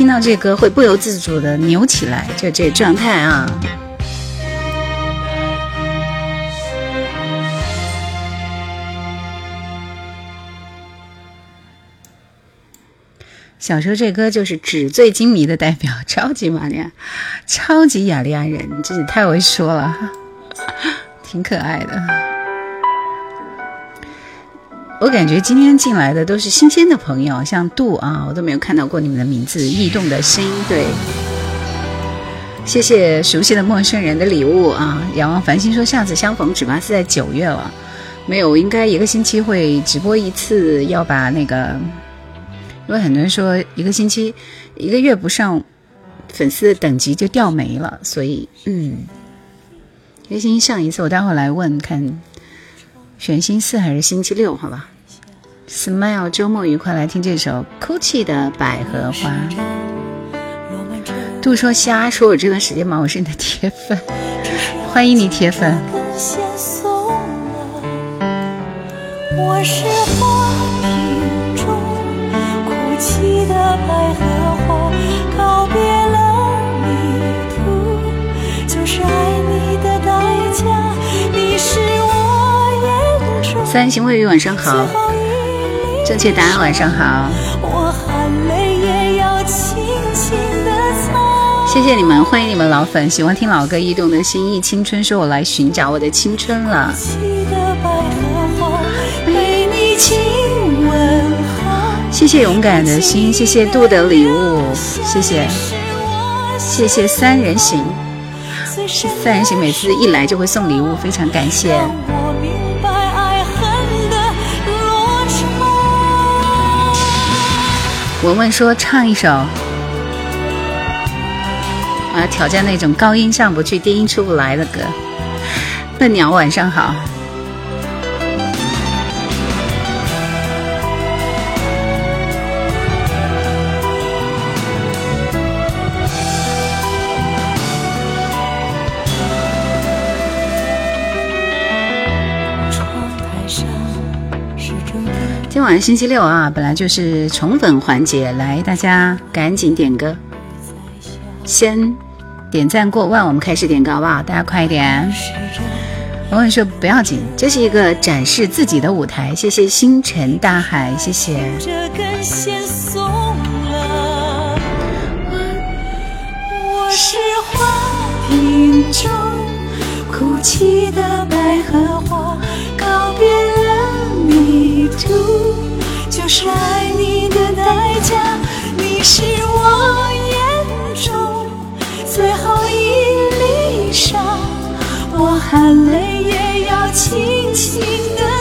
听到这歌会不由自主的扭起来，就这状态啊。小时候这歌就是纸醉金迷的代表，超级玛丽亚，超级雅利安人，真是太会说了，挺可爱的。我感觉今天进来的都是新鲜的朋友，像杜啊，我都没有看到过你们的名字。异动的声音，对，谢谢熟悉的陌生人的礼物啊！仰望繁星说下次相逢只怕是在九月了，没有，应该一个星期会直播一次，要把那个，因为很多人说一个星期、一个月不上，粉丝的等级就掉没了，所以嗯，一个星期上一次，我待会来问看。选星期四还是星期六？好吧，Smile，周末愉快，来听这首 Gucci 的《百合花》。杜说瞎说，我这段时间忙，我是你的铁粉，欢迎你铁粉。我是花瓶中哭泣的百合三星卫浴晚上好，正确答案晚上好。谢谢你们，欢迎你们老粉，喜欢听老歌，驿动的心意，青春说：“我来寻找我的青春了。”谢谢勇敢的心，谢谢杜的礼物，谢谢，谢谢三人行，三人行每次一来就会送礼物，非常感谢。文文说：“唱一首，我要挑战那种高音上不去、低音出不来的歌。”笨鸟晚上好。星期六啊，本来就是宠粉环节，来大家赶紧点歌，先点赞过万，我们开始点歌好不好？大家快一点。我跟你说不要紧，这是一个展示自己的舞台。谢谢星辰大海，谢谢。我是花瓶中哭泣的百合花，告别途。就是爱你的代价，你是我眼中最后一粒沙，我含泪也要轻轻的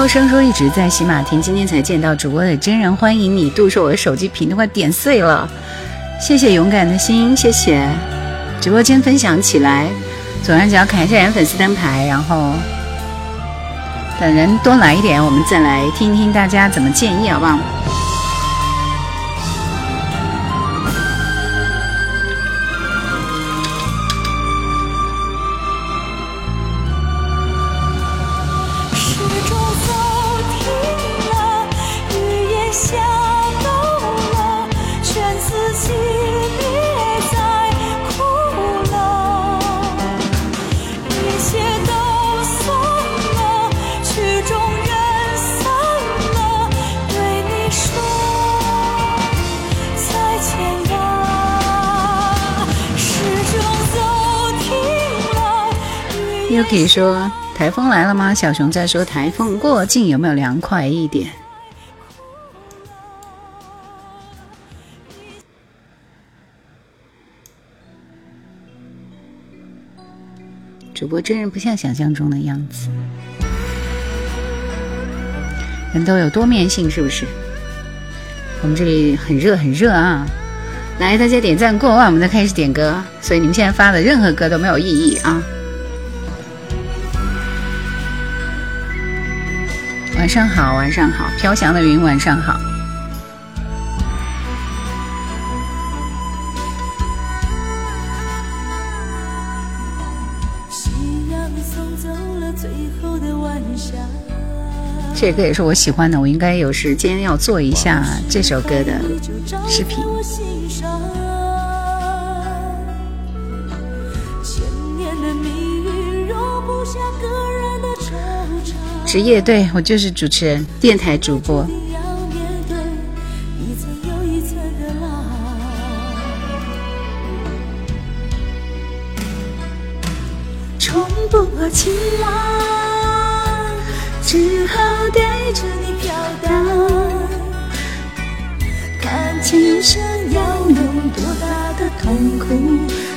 高声说一直在洗马听，今天才见到主播的真人，欢迎你！度说我的手机屏都快点碎了，谢谢勇敢的心，谢谢直播间分享起来，左上角砍一下人粉丝灯牌，然后等人多来一点，我们再来听一听大家怎么建议，好不好？可以说台风来了吗？小熊在说台风过境有没有凉快一点？主播真人不像想象中的样子，人都有多面性，是不是？我们这里很热很热啊！来，大家点赞过万，我们再开始点歌。所以你们现在发的任何歌都没有意义啊！上好，晚上好，飘翔的云，晚上好。这歌也是我喜欢的，我应该有时间要做一下这首歌的视频。职业对我就是主持人，电台主播。冲不破情网。只好带着你飘荡，看今生要用多大的痛苦，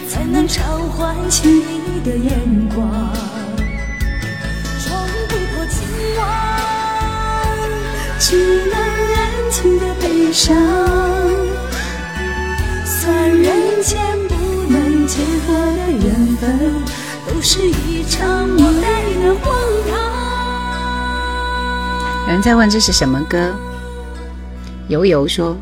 才能偿还起你的眼光。只能安静的悲伤。算人间不能结果的缘分，都是一场莫待的荒唐。有人在问这是什么歌？悠悠说：“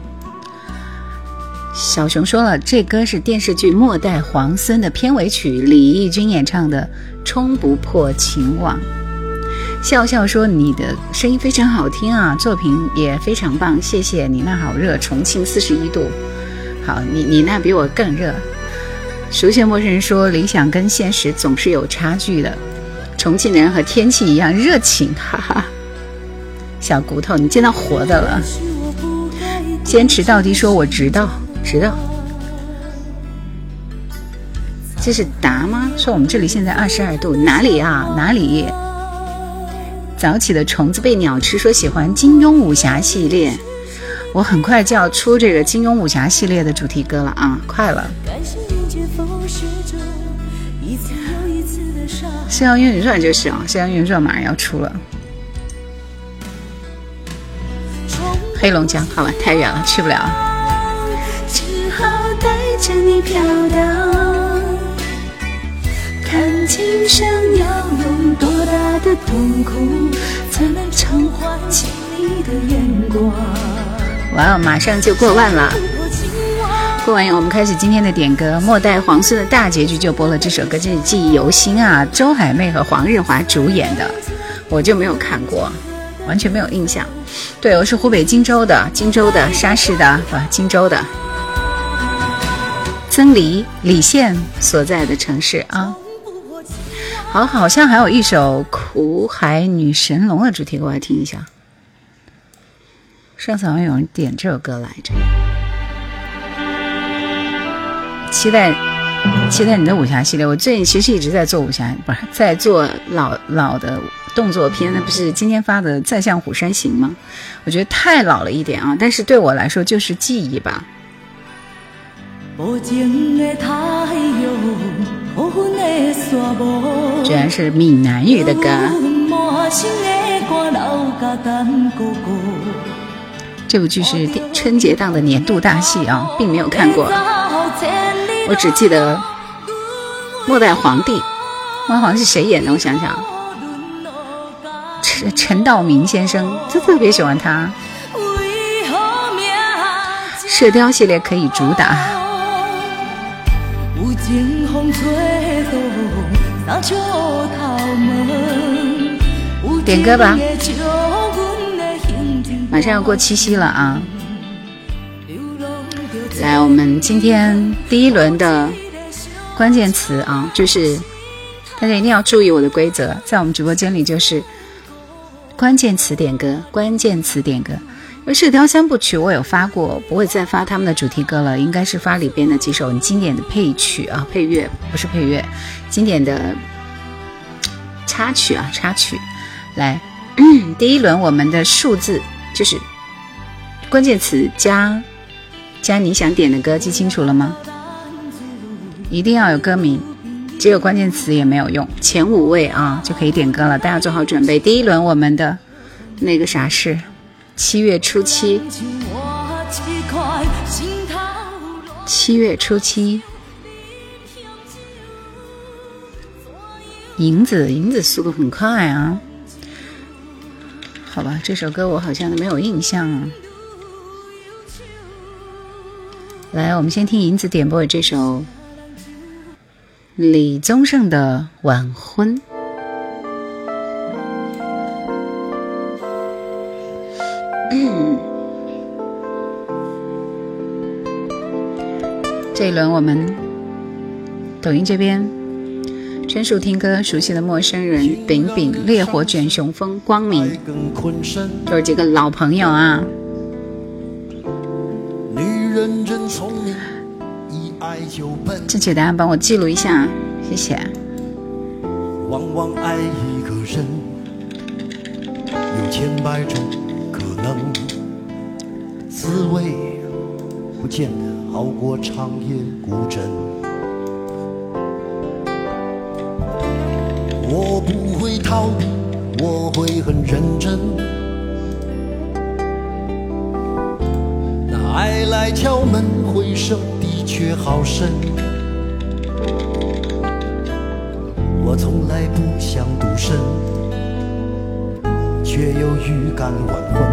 小熊说了，这歌是电视剧《末代皇孙》的片尾曲，李翊君演唱的《冲不破情网》。”笑笑说：“你的声音非常好听啊，作品也非常棒，谢谢你。那好热，重庆四十一度。好，你你那比我更热。”熟悉陌生人说：“理想跟现实总是有差距的，重庆人和天气一样热情。”哈哈。小骨头，你见到活的了。坚持到底，说我知道，知道。这是答吗？说我们这里现在二十二度，哪里啊？哪里？早起的虫子被鸟吃，说喜欢金庸武侠系列。我很快就要出这个金庸武侠系列的主题歌了啊，快了。《逍遥英雄传》就是啊，《逍遥英雄传》马上要出了。黑龙江，好吧，太远了，去不了。哇哦，马上就过万了！过完瘾，我们开始今天的点歌。末代皇孙的大结局就播了这首歌，真是记忆犹新啊！周海媚和黄日华主演的，我就没有看过。完全没有印象，对，我是湖北荆州的，荆州的沙市的，啊，荆州的，曾黎李现所在的城市啊。好，好像还有一首《苦海女神龙》的主题歌，我来听一下。上次好像有人点这首歌来着。期待，期待你的武侠系列。我最近其实一直在做武侠，不是在做老老的。动作片，那不是今天发的《再向虎山行》吗？我觉得太老了一点啊，但是对我来说就是记忆吧。居然是闽南语的歌。这部剧是春节档的年度大戏啊，并没有看过。我只记得末代皇帝，末代皇帝是谁演的？我想想。陈道明先生就特别喜欢他，射雕系列可以主打。点歌吧，马上要过七夕了啊！来，我们今天第一轮的关键词啊，就是大家一定要注意我的规则，在我们直播间里就是。关键词点歌，关键词点歌。而《射雕三部曲》我有发过，不会再发他们的主题歌了，应该是发里边的几首经典的配曲啊，配乐不是配乐，经典的插曲啊，插曲。来，第一轮我们的数字就是关键词加加你想点的歌，记清楚了吗？一定要有歌名。只有关键词也没有用，前五位啊就可以点歌了，大家做好准备。第一轮我们的那个啥是七月初七，七月初七，银子，银子速度很快啊。好吧，这首歌我好像都没有印象啊。来，我们先听银子点播的这首李宗盛的《晚婚》。这一轮我们抖音这边。专属听歌，熟悉的陌生人，饼饼，烈火卷雄风，光明，都是几个老朋友啊。正确答案帮我记录一下，谢谢。往往爱一个人，有千百种可能，滋味不见得好过长夜孤枕。我不会逃避，我会很认真。那爱来敲门，回声的确好深。我从来不想独身，却又预感晚婚。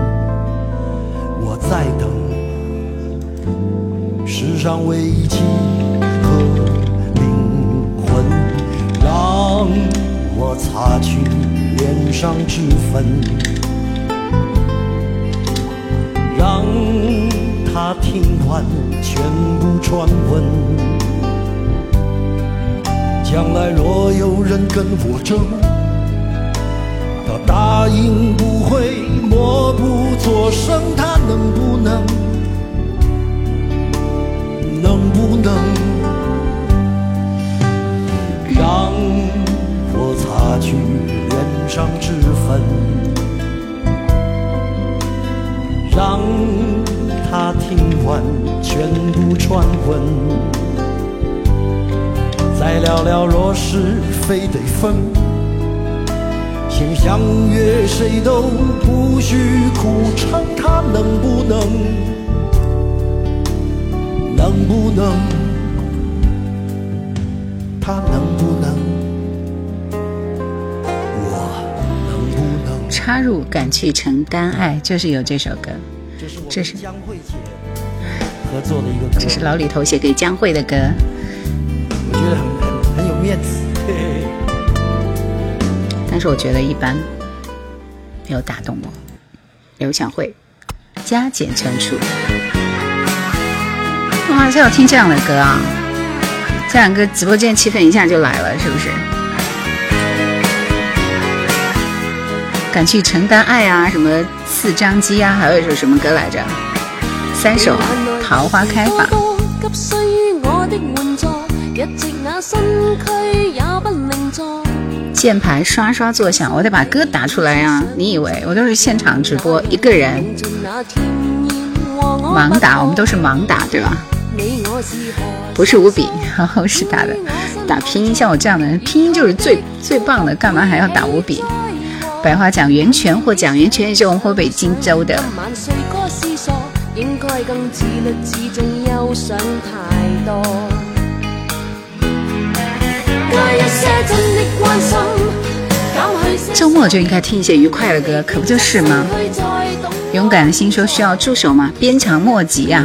我在等上唯一契合灵魂，让。我擦去脸上脂粉，让他听完全部传闻。将来若有人跟我争，他答应不会默不作声，他能不能？能让？我擦去脸上脂粉，让他听完全部传闻，再聊聊若是非得分，先相约谁都不许哭成，他能不能？能不能？他能不能？我能不能插入，敢去承担爱，就是有这首歌。这是江慧姐合作的一个，这是老李头写给江慧的歌。我觉得很很很有面子，但是我觉得一般，没有打动我。刘强慧，加减乘除。哇，就要听这样的歌啊！这两个直播间气氛一下就来了，是不是？敢去承担爱啊，什么四张机啊，还有一首什么歌来着？三首，桃花开吧。键盘刷刷作响，我得把歌打出来呀！你以为我都是现场直播，一个人盲打，我们都是盲打，对吧？不是五笔，然 后是打的打拼音，像我这样的人，拼音就是最最棒的，干嘛还要打五笔？百花奖源泉获奖，源泉也是我们湖北荆州的。周末就应该听一些愉快的歌，可不就是吗？勇敢的心说需要助手吗？鞭长莫及呀。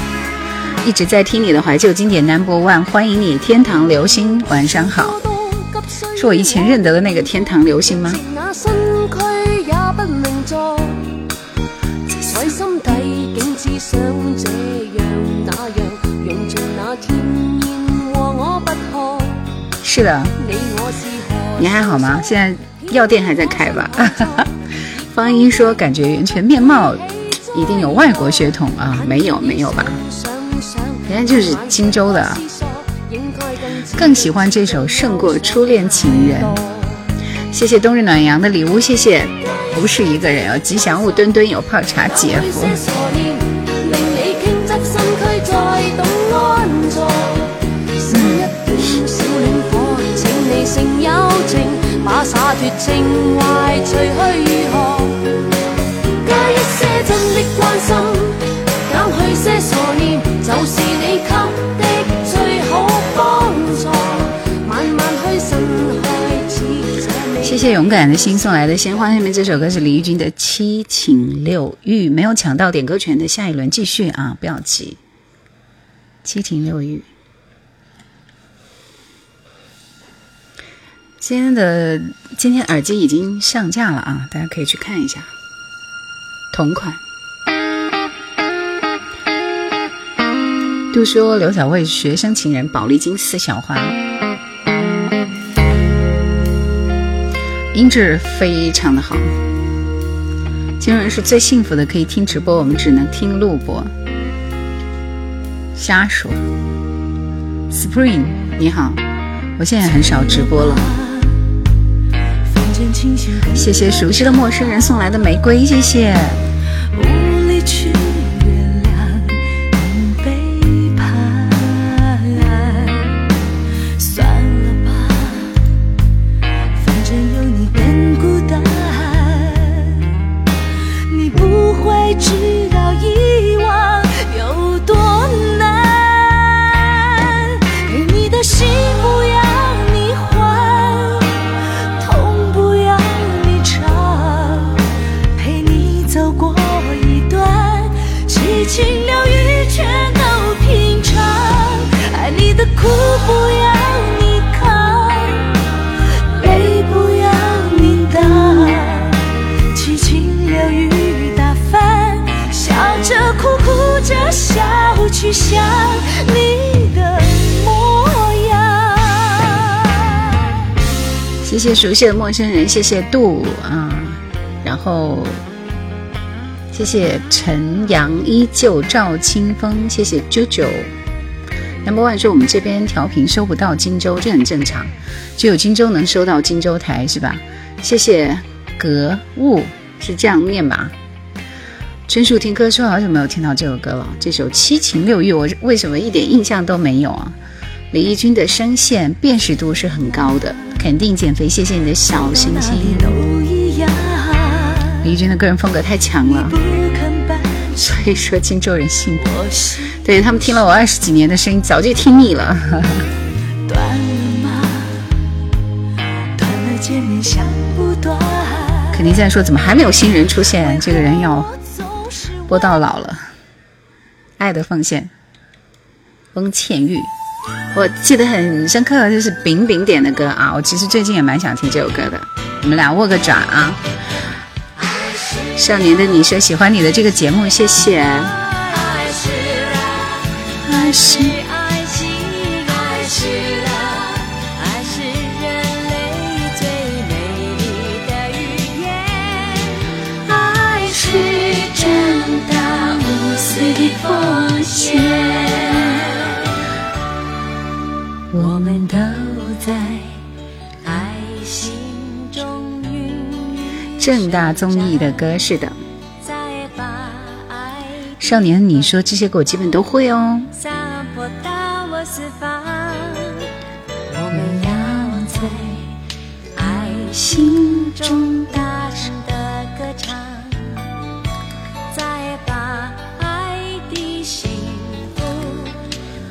一直在听你的怀旧经典 Number One，欢迎你，天堂流星，晚上好。是我以前认得的那个天堂流星吗？是的，你还好吗？现在药店还在开吧？方一说感觉源泉面貌一定有外国血统啊？没有没有吧？人家就是荆州的。更喜欢这首胜过初恋情人。谢谢冬日暖阳的礼物，谢谢。不是一个人哦，吉祥物墩墩有泡茶姐夫。去些傻念，就是你给的最好帮助。慢慢去心开始谢谢勇敢的心送来的鲜花。下面这首歌是李翊君的《七情六欲》，没有抢到点歌权的，下一轮继续啊，不要急。七情六欲，今天的今天耳机已经上架了啊，大家可以去看一下，同款。都说刘小慧学生情人，宝丽金四小花，音质非常的好。今日是最幸福的，可以听直播，我们只能听录播。瞎说，Spring 你好，我现在很少直播了。谢谢熟悉的陌生人送来的玫瑰，谢谢。谢谢熟悉的陌生人，谢谢杜啊，然后谢谢陈阳依旧赵清风，谢谢啾啾。Number One 说我们这边调频收不到荆州，这很正常，只有荆州能收到荆州台是吧？谢谢格物是这样念吧？春树听歌说好久没有听到这首歌了，这首七情六欲我为什么一点印象都没有啊？李翊君的声线辨识度是很高的。肯定减肥，谢谢你的小心心。李翊君的个人风格太强了，所以说荆州人幸福。对他们听了我二十几年的声音，早就听腻了。肯定在说怎么还没有新人出现？这个人要播到老了。爱的奉献，翁倩玉。我记得很深刻，就是饼饼点的歌啊！我其实最近也蛮想听这首歌的。你们俩握个爪啊！少年的你说喜欢你的这个节目，谢谢。正大综艺的歌是的，少年，你说这些歌我基本都会哦。我们要在爱心中大声的歌唱，再把爱的幸福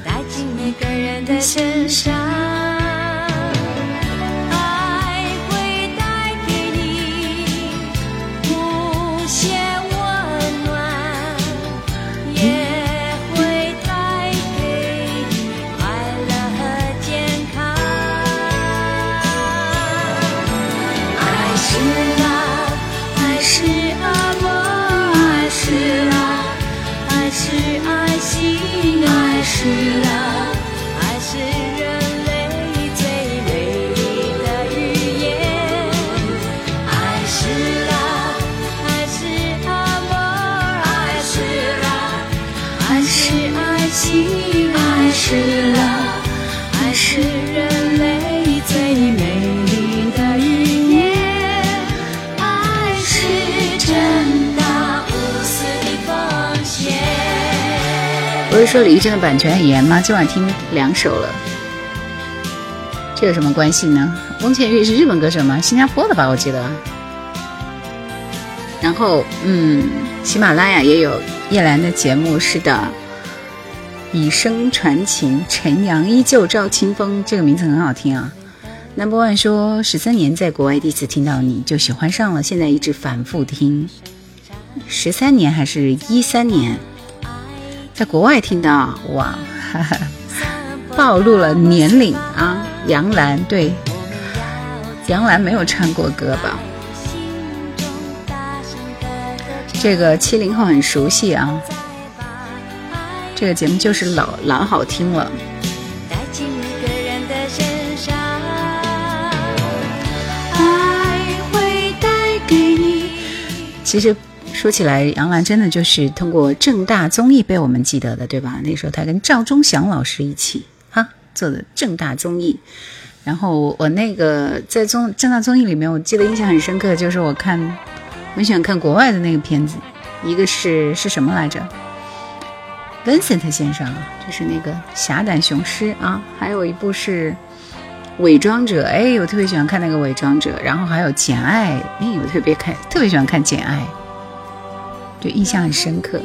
带进每个人的身上。说李玉珍的版权很严吗？今晚听两首了，这有什么关系呢？翁倩玉是日本歌手吗？新加坡的吧，我记得。然后，嗯，喜马拉雅也有叶兰的节目，是的。以声传情，晨阳依旧照清风，这个名字很好听啊。Number One 说，十三年在国外第一次听到你就喜欢上了，现在一直反复听。十三年还是一三年？在国外听到，哇，哈哈，暴露了年龄啊！杨澜对，杨澜没有唱过歌吧？这个七零后很熟悉啊，这个节目就是老老好听了。其实说起来，杨澜真的就是通过正大综艺被我们记得的，对吧？那时候她跟赵忠祥老师一起哈做的正大综艺。然后我那个在综正大综艺里面，我记得印象很深刻，就是我看。很喜欢看国外的那个片子，一个是是什么来着？Vincent 先生，就是那个侠胆雄狮啊，还有一部是伪装者，哎，我特别喜欢看那个伪装者，然后还有简爱，哎，我特别看，特别喜欢看简爱，对印象很深刻。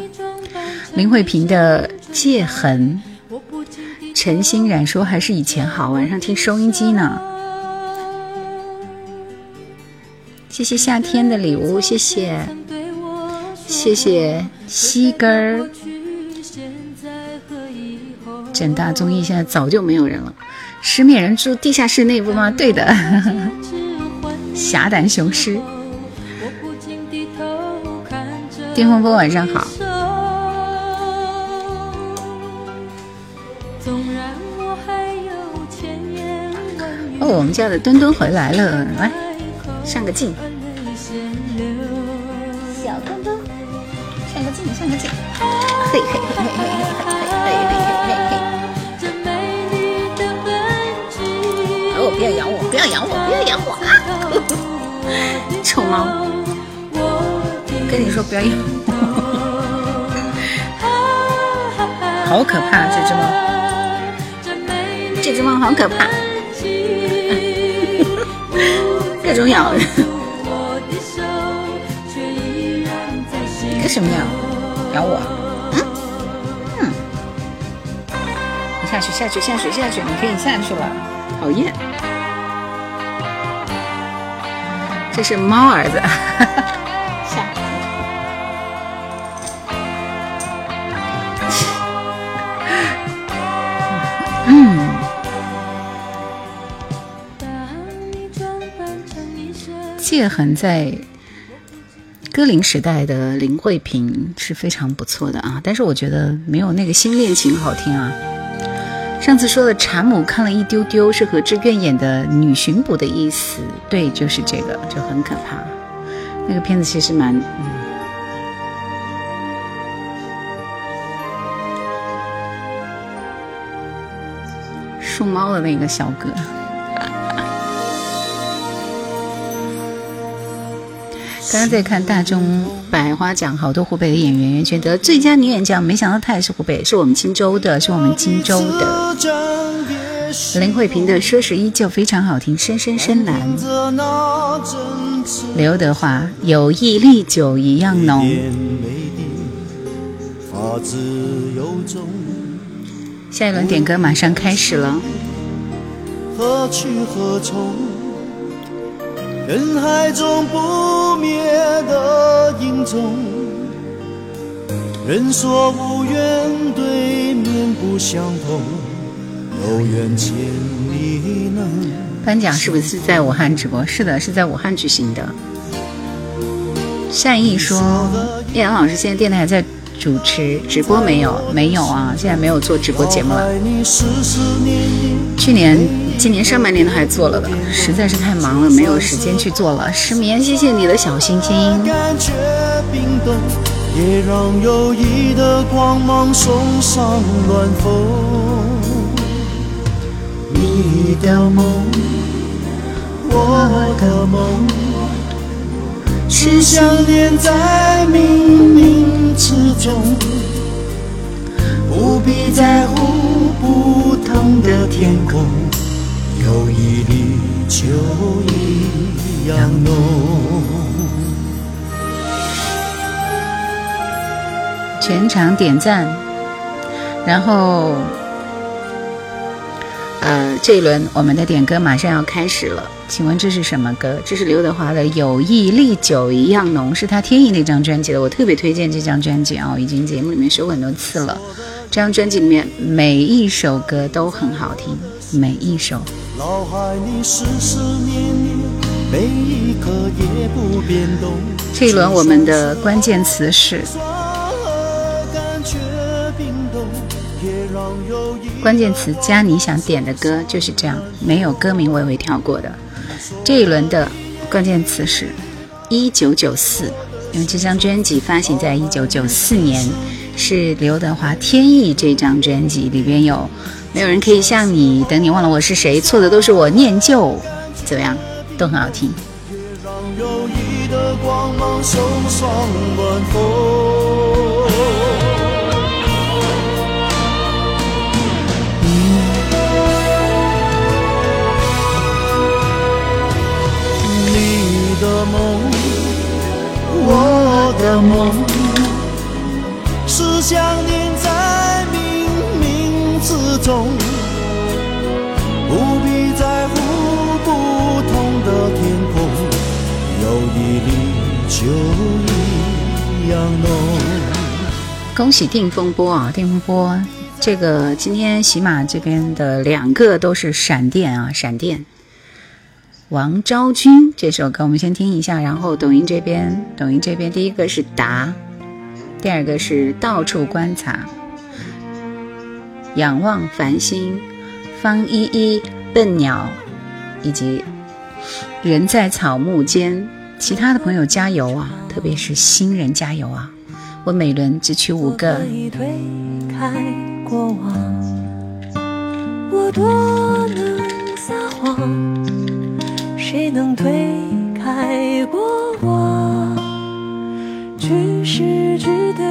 林慧萍的戒痕，陈欣然说还是以前好，晚上听收音机呢。谢谢夏天的礼物，谢谢，谢谢西根儿。整大综艺现在早就没有人了，失眠人住地下室那部吗？对的，侠胆雄狮。电风风晚上好。哦，我们家的墩墩回来了，来上个镜。小墩墩上个镜，嘿嘿嘿嘿嘿嘿嘿嘿嘿嘿嘿。哦，不要咬我，不要咬我，不要咬我啊！臭猫，跟你说不要咬，好可怕这只猫，这只猫好可怕，各种咬。人，干什么呀？咬我，嗯？嗯，你下去下去下去下去，你可以下去了，讨厌，这是猫儿子，裂痕在。歌林时代的林慧萍是非常不错的啊，但是我觉得没有那个新恋情好听啊。上次说的查姆看了一丢丢，是何志愿演的女巡捕的意思，对，就是这个，就很可怕。那个片子其实蛮……嗯，树猫的那个小哥。刚刚在看大众百花奖，好多湖北的演员袁泉得最佳女演奖，没想到她也是湖北，是我们荆州的，是我们荆州的。林慧萍的《说是依旧》非常好听，深深深蓝。刘德华有意历久一样浓。下一轮点歌马上开始了。何去何从？人海中不灭的影踪。人说无缘对面不相逢，有缘千里能。颁奖是不是在武汉直播？是的，是在武汉举行的。善意说，叶阳老师现在电台还在主持直播没有？没有啊，现在没有做直播节目了。去年。今年上半年都还做了的，实在是太忙了，没有时间去做了。失眠，谢谢你的小心心。也让友谊的光芒送上暖风。你的梦，我的梦，是相连在冥冥之中。不必在乎不同的天空，有一粒就一样浓。全场点赞，然后，呃，这一轮我们的点歌马上要开始了。请问这是什么歌？这是刘德华的《友谊历久一样浓》，是他天意那张专辑的。我特别推荐这张专辑啊，已经节目里面说过很多次了。这张专辑里面每一首歌都很好听，每一首。这一轮我们的关键词是。关键词加你想点的歌就是这样，没有歌名我也会跳过的。这一轮的关键词是一九九四，因为这张专辑发行在一九九四年，是刘德华《天意》这张专辑里边有。没有人可以像你，等你忘了我是谁，错的都是我念旧，怎么样，都很好听。你的梦，我的梦，是想念中，不必在乎不同的天空，有一粒就一样浓。恭喜定风波啊，定风波，这个今天喜马这边的两个都是闪电啊，闪电。王昭君这首歌，我们先听一下，然后抖音这边，抖音这边第一个是答，第二个是到处观察，仰望繁星，方依依，笨鸟，以及人在草木间，其他的朋友加油啊，特别是新人加油啊！我每轮只取五个。我多能撒谎。谁能推开过往？句是句的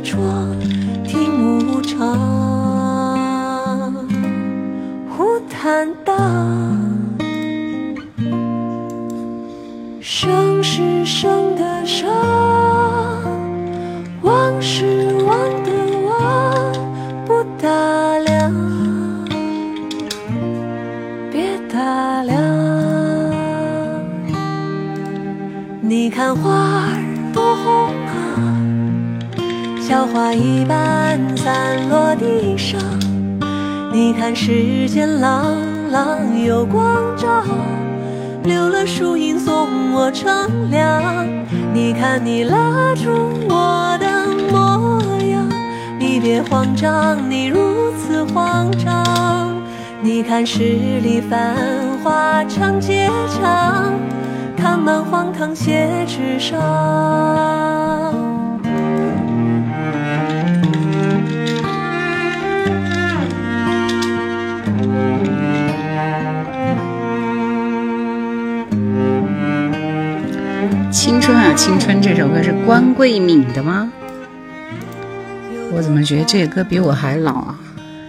的装，听无常，忽坦荡。生是生的生，忘是忘的忘，不打量。别打量。你看花花一般散落地上。你看世间朗朗有光照，留了树荫送我乘凉。你看你拉住我的模样，你别慌张，你如此慌张。你看十里繁华长街长，看满荒唐写纸上。青春啊，青春！这首歌是关桂敏的吗？我怎么觉得这个歌比我还老啊？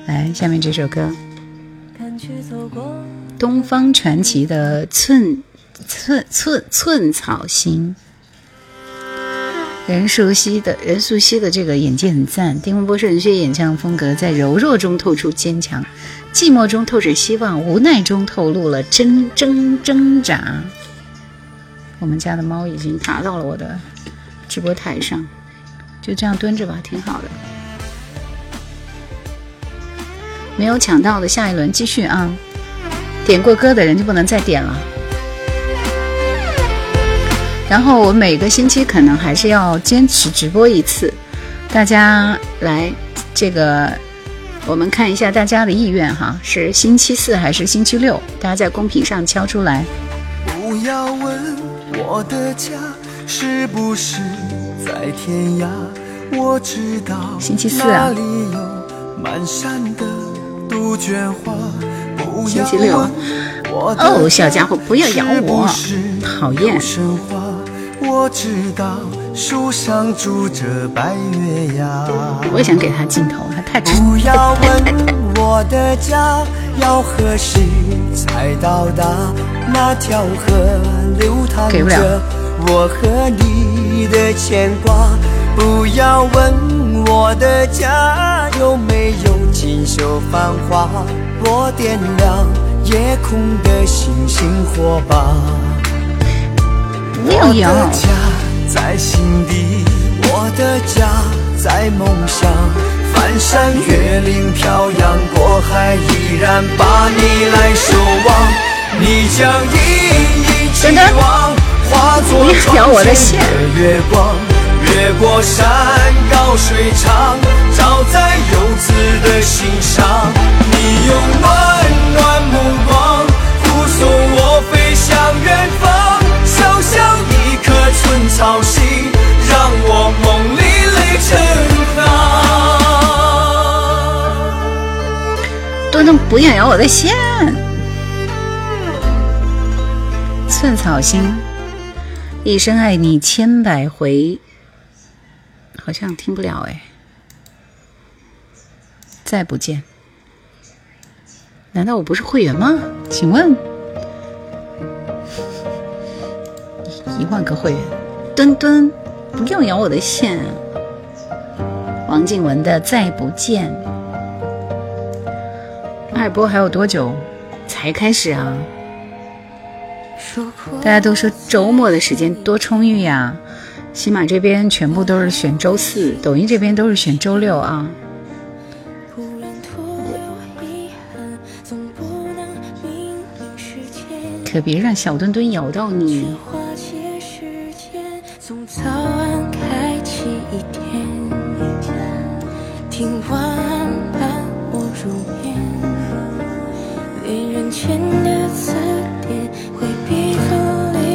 来，下面这首歌。东方传奇的寸寸寸寸草心，任素汐的任素汐的这个演技很赞。丁文波是任雪演唱风格，在柔弱中透出坚强，寂寞中透着希望，无奈中透露了挣挣挣扎。我们家的猫已经爬到了我的直播台上，就这样蹲着吧，挺好的。没有抢到的，下一轮继续啊！点过歌的人就不能再点了。然后我每个星期可能还是要坚持直播一次，大家来这个，我们看一下大家的意愿哈，是星期四还是星期六？大家在公屏上敲出来。不要问我的家是不是在天涯，我知道星期四啊。星期六，哦，小家伙，不要咬我，讨厌。树上住着白月牙。我也想给他镜头，他太 不要问我的家要何时才到达，那条河流淌着我和你的牵挂。不要问我的家有没有锦绣繁华，我点亮夜空的星星火把。我的家在心底，我的家在梦乡。翻山越岭，漂洋过海，依然把你来守望。你将一一期望，化作窗前的月光。越过山高水长，照在游子的心上。你用暖暖目光护送我飞向远方。小小一颗寸草心，让我不要咬我的线，寸草心，一生爱你千百回。好像听不了哎，再不见。难道我不是会员吗？请问，一万个会员，墩墩，不要咬我的线。王静文的再不见，二播还有多久才开始啊？大家都说周末的时间多充裕呀。喜马这边全部都是选周四，抖音这边都是选周六啊。可别让小墩墩咬到你。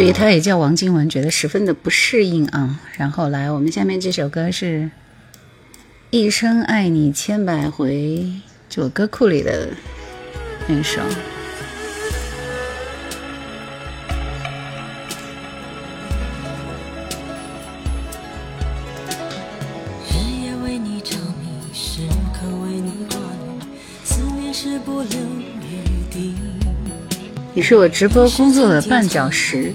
对于他也叫王金文，觉得十分的不适应啊。然后来，我们下面这首歌是《一生爱你千百回》，就歌库里的那首。你是我直播工作的绊脚石。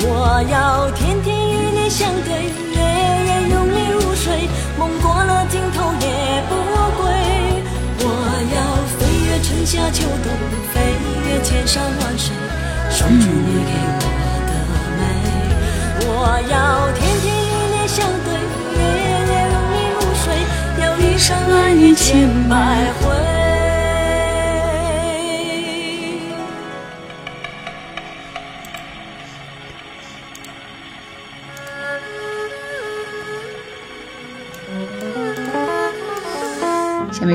我要天天与你相对，夜夜拥你入睡，梦过了尽头也不归。我要飞越春夏秋冬，飞越千山万水，守住你给我的美。我要天天与你相对，夜夜拥你入睡，要一生爱你千百回。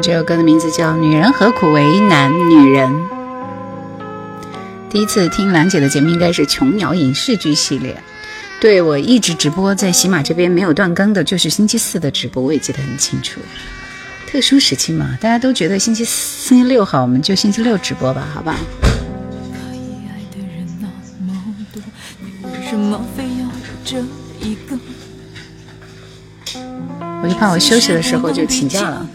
这首歌的名字叫《女人何苦为难女人》。第一次听兰姐的节目应该是琼瑶影视剧系列，对我一直直播在喜马这边没有断更的，就是星期四的直播，我也记得很清楚。特殊时期嘛，大家都觉得星期四、星期六好，我们就星期六直播吧，好吧？我就怕我休息的时候就请假了。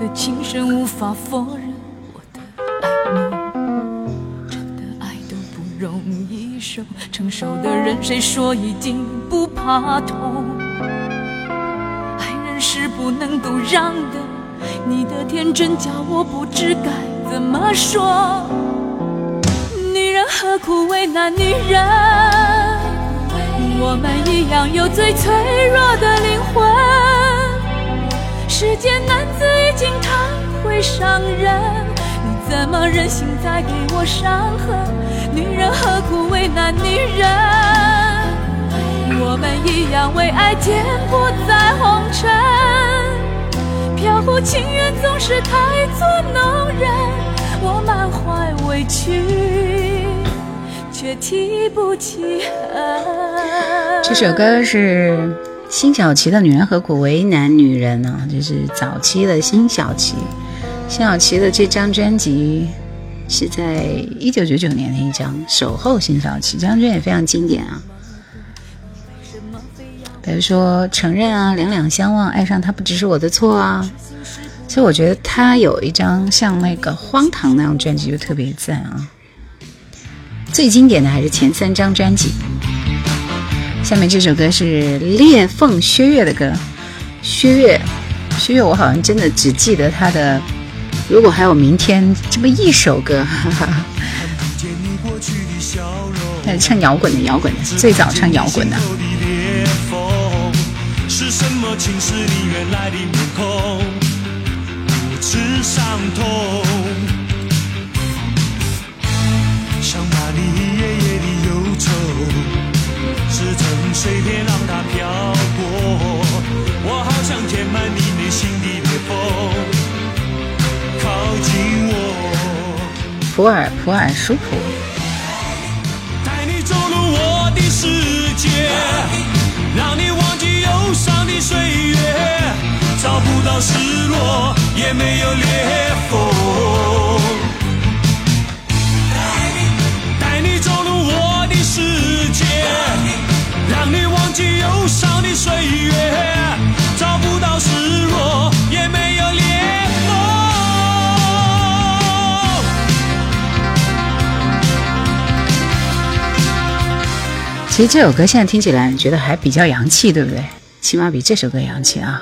的情深无法否认，我的爱梦，真的爱都不容易受，成熟的人谁说一定不怕痛？爱人是不能都让的，你的天真叫我不知该怎么说。女人何苦为难女人？我们一样有最脆弱的灵魂。世间男子已经太会伤人，你怎么忍心再给我伤痕？女人何苦为难女人？我们一样为爱颠簸在红尘，飘忽情缘总是太作弄人，我满怀委屈，却提不起恨。这首歌是。辛晓琪的《女人何苦为难女人》呢？这是早期的辛晓琪。辛晓琪的这张专辑是在一九九九年的一张《守候辛晓琪》，这张专辑也非常经典啊。比如说《承认》啊，《两两相望》，爱上他不只是我的错啊。所以我觉得他有一张像那个《荒唐》那样专辑就特别赞啊。最经典的还是前三张专辑。下面这首歌是裂缝薛岳的歌，薛岳，薛岳，我好像真的只记得他的《如果还有明天》这么一首歌，哈哈。唱摇滚的，摇滚的，最早唱摇滚的。随便让它飘过，我好想填满你内心的裂缝，靠近我。普洱，普洱，舒普。带你走入我的世界，让你忘记忧伤的岁月，找不到失落，也没有裂缝。让你忘记忧伤的岁月，找不到失落，也没有裂缝。其实这首歌现在听起来，觉得还比较洋气，对不对？起码比这首歌洋气啊。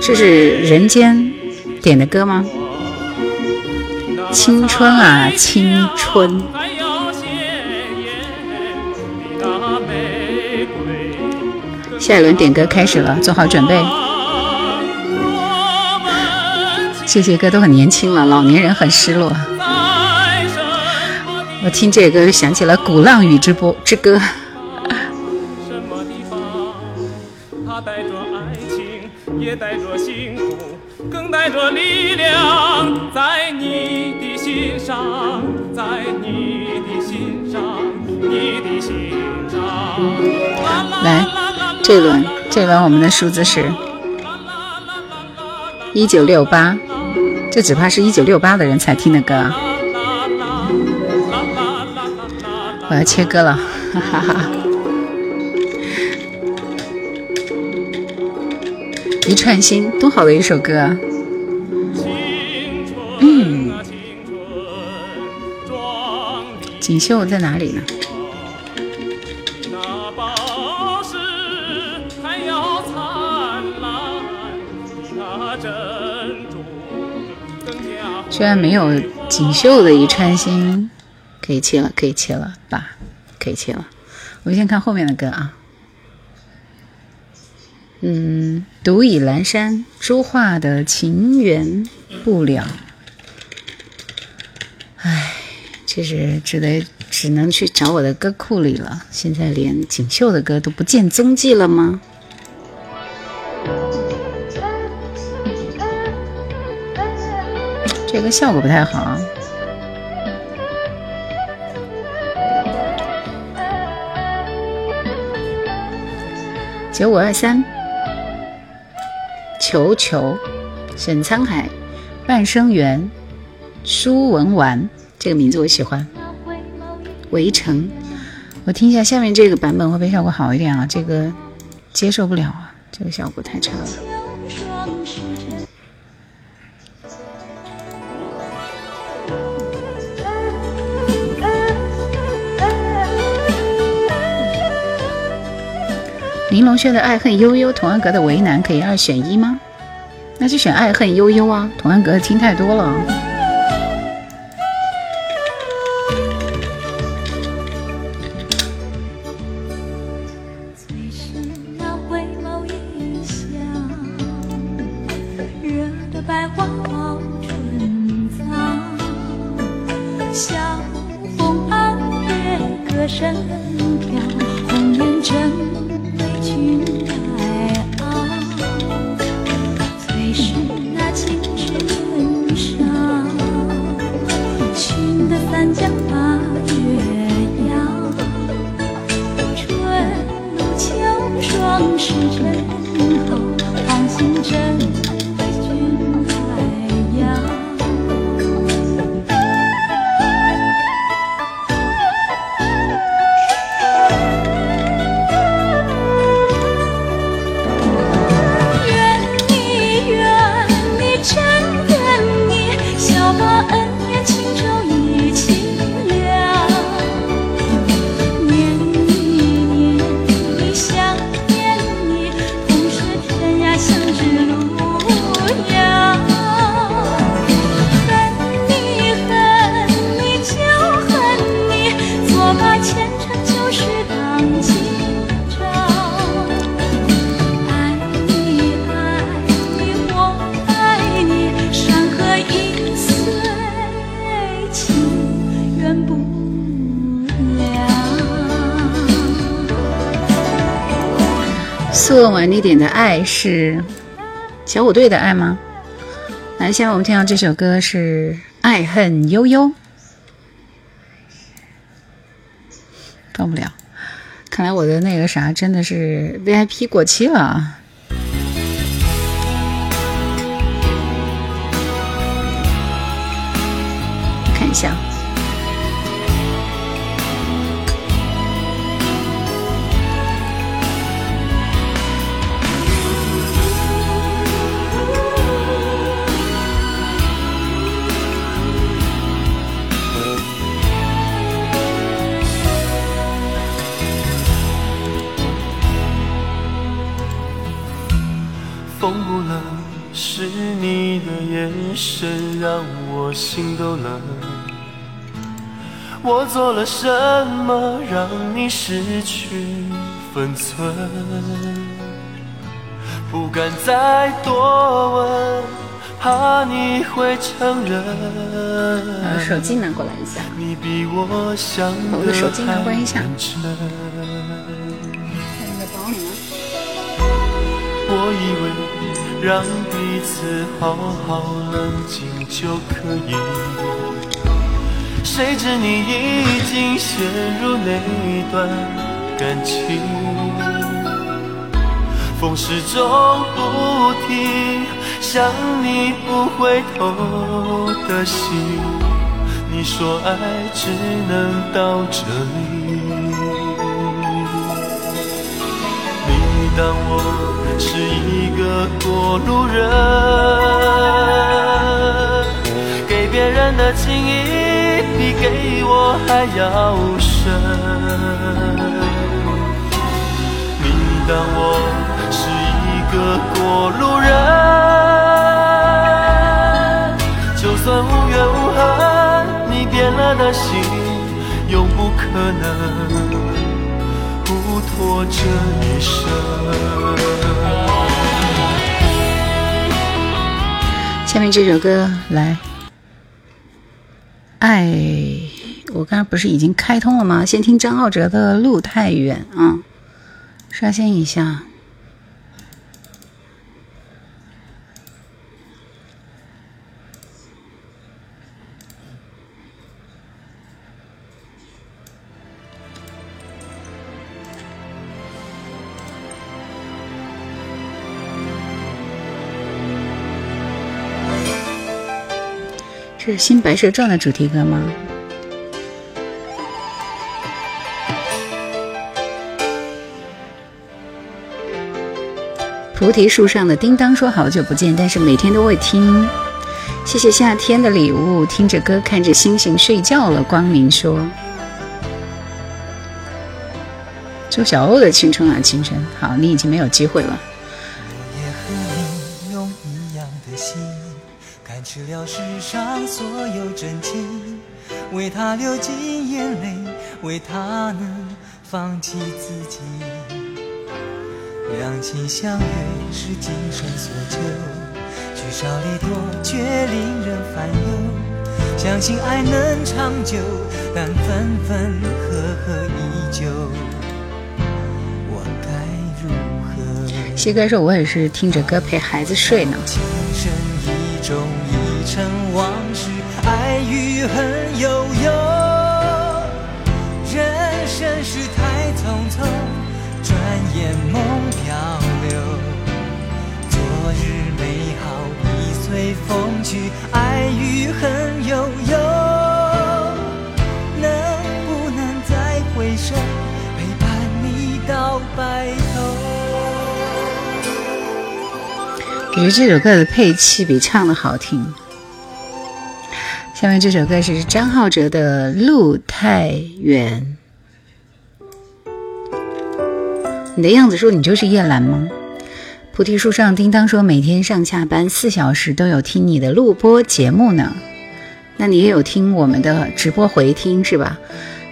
这是人间点的歌吗？青春啊，青春。下一轮点歌开始了，做好准备。这些歌都很年轻了，老年人很失落。我听这歌就想起了《鼓浪屿之波之歌》。来。这轮，这轮我们的数字是一九六八，这只怕是一九六八的人才听的歌。我要切歌了，哈哈哈！一串心，多好的一首歌。嗯，锦绣在哪里呢？居然没有锦绣的一串心可以切了，可以切了，爸，可以切了。我们先看后面的歌啊。嗯，独倚阑珊，朱画的情缘不了。唉，这是只得只能去找我的歌库里了。现在连锦绣的歌都不见踪迹了吗？这个效果不太好啊。九五二三，球球，沈沧海，半生缘，舒文婉，这个名字我喜欢。围城，我听一下下面这个版本会不会效果好一点啊？这个接受不了啊，这个效果太差了。玲珑轩的爱恨悠悠，童安格的为难，可以二选一吗？那就选爱恨悠悠啊！童安格听太多了。是小虎队的爱吗？来，现在我们听到这首歌是《爱恨悠悠》，断不了。看来我的那个啥真的是 VIP 过期了！了什么让你失去分寸？不敢再多问，怕你会承认。呃，手机拿过来一下。你比我想我的手机一下包里呢。我以为让彼此好好冷静就可以，谁知你已经陷入那段感情。风始终不停，想你不回头的心。你说爱只能到这里。你当我是一个过路人，人的情谊比给我还要深。你当我是一个过路人，就算无怨无恨，你变了的心，永不可能不拖这一生。下面这首歌来，哎，我刚才不是已经开通了吗？先听张浩哲的《路太远》啊，刷新一下。这是《新白蛇传》的主题歌吗？菩提树上的叮当说：“好久不见，但是每天都会听。”谢谢夏天的礼物，听着歌，看着星星睡觉了。光明说：“周小欧的青春啊，青春，好，你已经没有机会了。”吃了世上所有真情，为他流尽眼泪，为他能放弃自己。两情相悦是今生所求，聚少离多却令人烦忧。相信爱能长久，但分分合合依旧。我该如何？西哥说：“我也是听着歌陪孩子睡呢。”情深意重。成往事，爱与恨悠悠。人生是太匆匆，转眼梦飘流。昨日美好已随风去，爱与恨悠悠。能不能再回首，陪伴你到白头？感觉这首歌的配器比唱的好听。下面这首歌是张浩哲的《路太远》。你的样子说你就是叶兰吗？菩提树上叮当说每天上下班四小时都有听你的录播节目呢。那你也有听我们的直播回听是吧？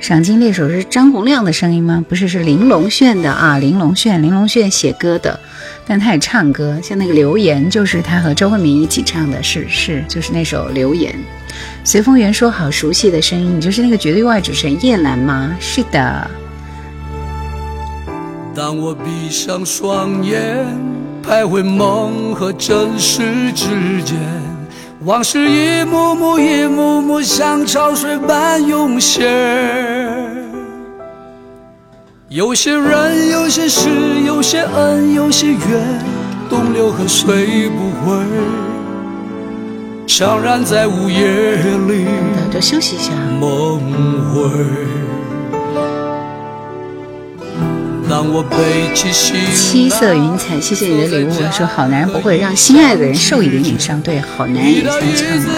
赏金猎手是张洪亮的声音吗？不是，是玲珑炫的啊，玲珑炫，玲珑炫写歌的，但他也唱歌，像那个留言就是他和周慧敏一起唱的，是是，就是那首留言。随风缘说：“好熟悉的声音，你就是那个绝对外主持人叶兰吗？”是的。当我闭上双眼，徘徊梦和真实之间，往事一幕幕、一幕幕像潮水般涌现。有些人，有些事，有些恩，有些怨，东流河水不回。怅然在午夜里，多休息一下。梦回。当我背起行七色云彩，谢谢你的礼物。说好男人不会让心爱的人受一点点伤，对，好男人也这样唱的。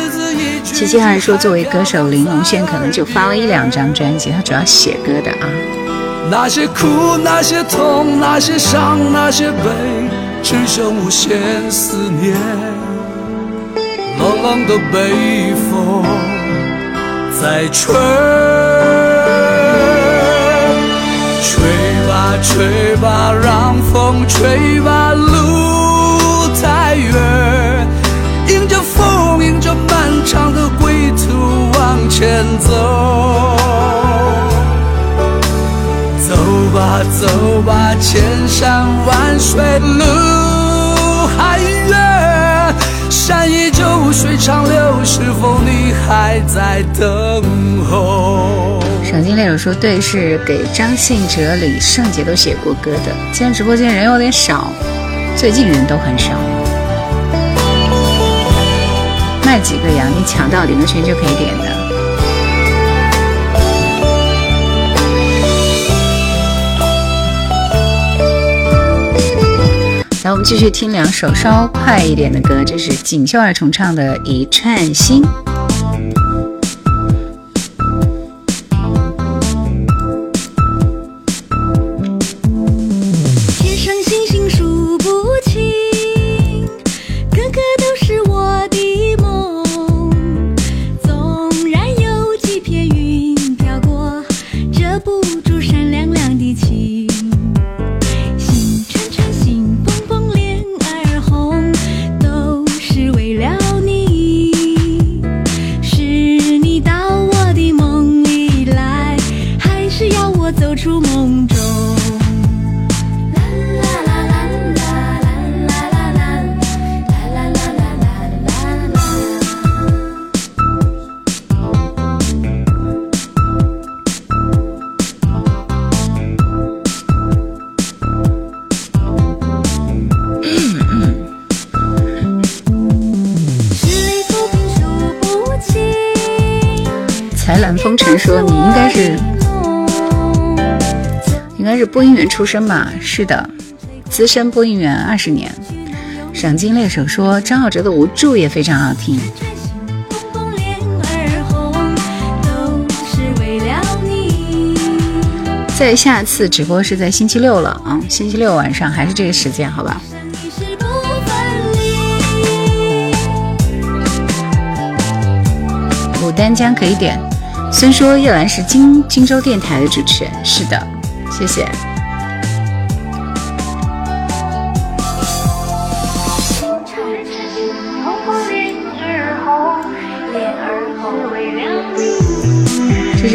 七七二说，作为歌手，林隆轩可能就发了一两张专辑，他主要写歌的啊。那些苦，那些痛，那些伤，那些悲，只剩无限思念。冷冷的北风在吹，吹吧吹吧，让风吹吧，路太远，迎着风，迎着漫长的归途往前走，走吧走吧，千山万水路还远，水长流，是否你还在等候？赏金猎手说：“对，是给张信哲、李圣杰都写过歌的。今天直播间人有点少，最近人都很少。卖几个羊？你抢到点歌权就可以点的。”来，我们继续听两首稍快一点的歌，这是锦绣二重唱的《一串心》。播音员出身吧？是的，资深播音员二十年。”赏金猎手说：“张浩哲的《无助》也非常好听。”在下次直播是在星期六了啊，星期六晚上还是这个时间，好吧？牡丹江可以点。虽说叶兰是荆荆州电台的主持人，是的，谢谢。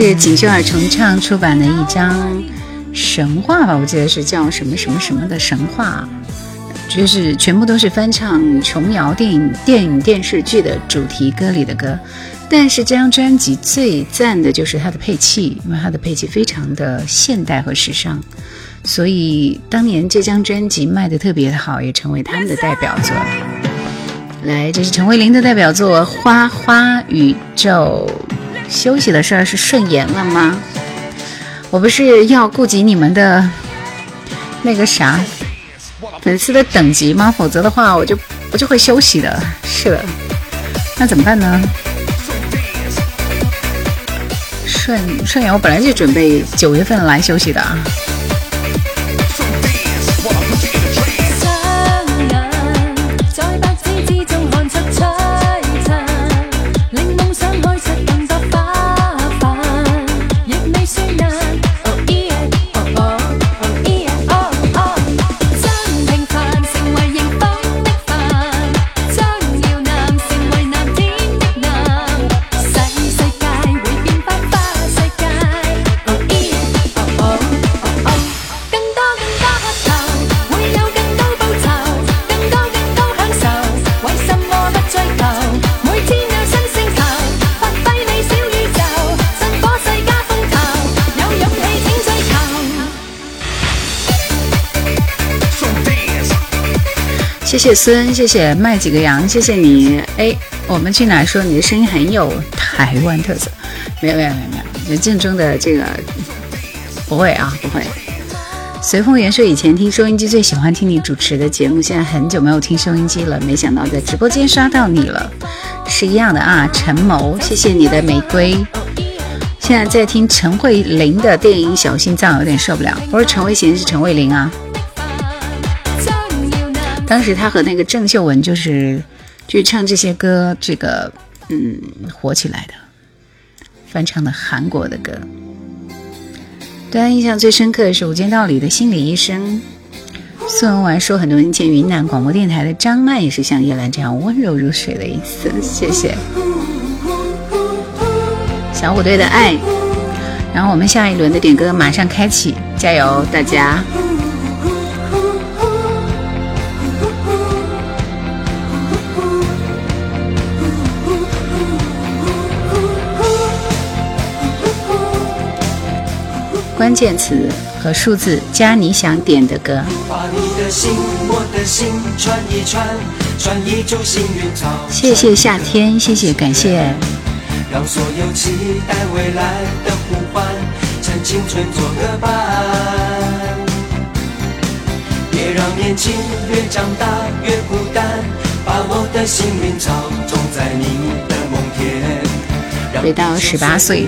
是锦绣儿重唱出版的一张神话吧？我记得是叫什么什么什么的神话，就是全部都是翻唱琼瑶电影、电影电视剧的主题歌里的歌。但是这张专辑最赞的就是它的配器，因为它的配器非常的现代和时尚，所以当年这张专辑卖的特别的好，也成为他们的代表作。来，这是陈慧琳的代表作《花花宇宙》。休息的事儿是顺延了吗？我不是要顾及你们的那个啥粉丝的等级吗？否则的话，我就我就会休息的。是的，那怎么办呢？顺顺延，我本来就准备九月份来休息的啊。谢孙，谢谢卖几个羊，谢谢你。哎，我们去哪说你的声音很有台湾特色？没有没有没有没有，就正宗的这个不会啊，不会。随风缘说以前听收音机最喜欢听你主持的节目，现在很久没有听收音机了，没想到在直播间刷到你了，是一样的啊。陈谋，谢谢你的玫瑰。现在在听陈慧琳的电影《小心脏》，有点受不了。不是陈慧娴，是陈慧琳啊。当时他和那个郑秀文就是就唱这些歌，这个嗯火起来的，翻唱的韩国的歌。对他印象最深刻的是《无间道》里的心理医生。宋文完说，很多年前云南广播电台的张曼也是像叶兰这样温柔如水的意思。谢谢小虎队的爱。然后我们下一轮的点歌马上开启，加油大家！关键词和数字加你想点的歌。谢谢夏天，谢谢感谢。让所有期待未来的呼唤，趁青春做个伴。别让年轻越长大越孤单，把我的幸运草种在你的梦田。回到十八岁。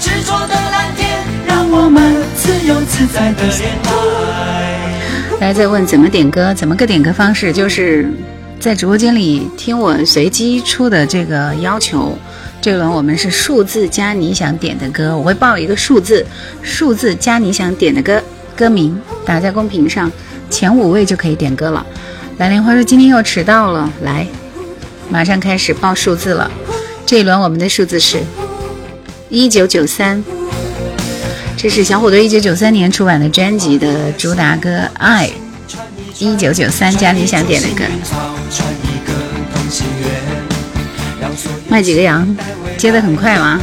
执着的蓝天，让我们自由自在的恋爱。大家在问怎么点歌？怎么个点歌方式？就是在直播间里听我随机出的这个要求。这轮我们是数字加你想点的歌，我会报一个数字，数字加你想点的歌歌名，打在公屏上，前五位就可以点歌了。蓝莲花说今天又迟到了，来，马上开始报数字了。这一轮我们的数字是一九九三，这是小虎队一九九三年出版的专辑的主打歌《爱》，一九九三加你想点的歌。卖几个羊，接的很快吗？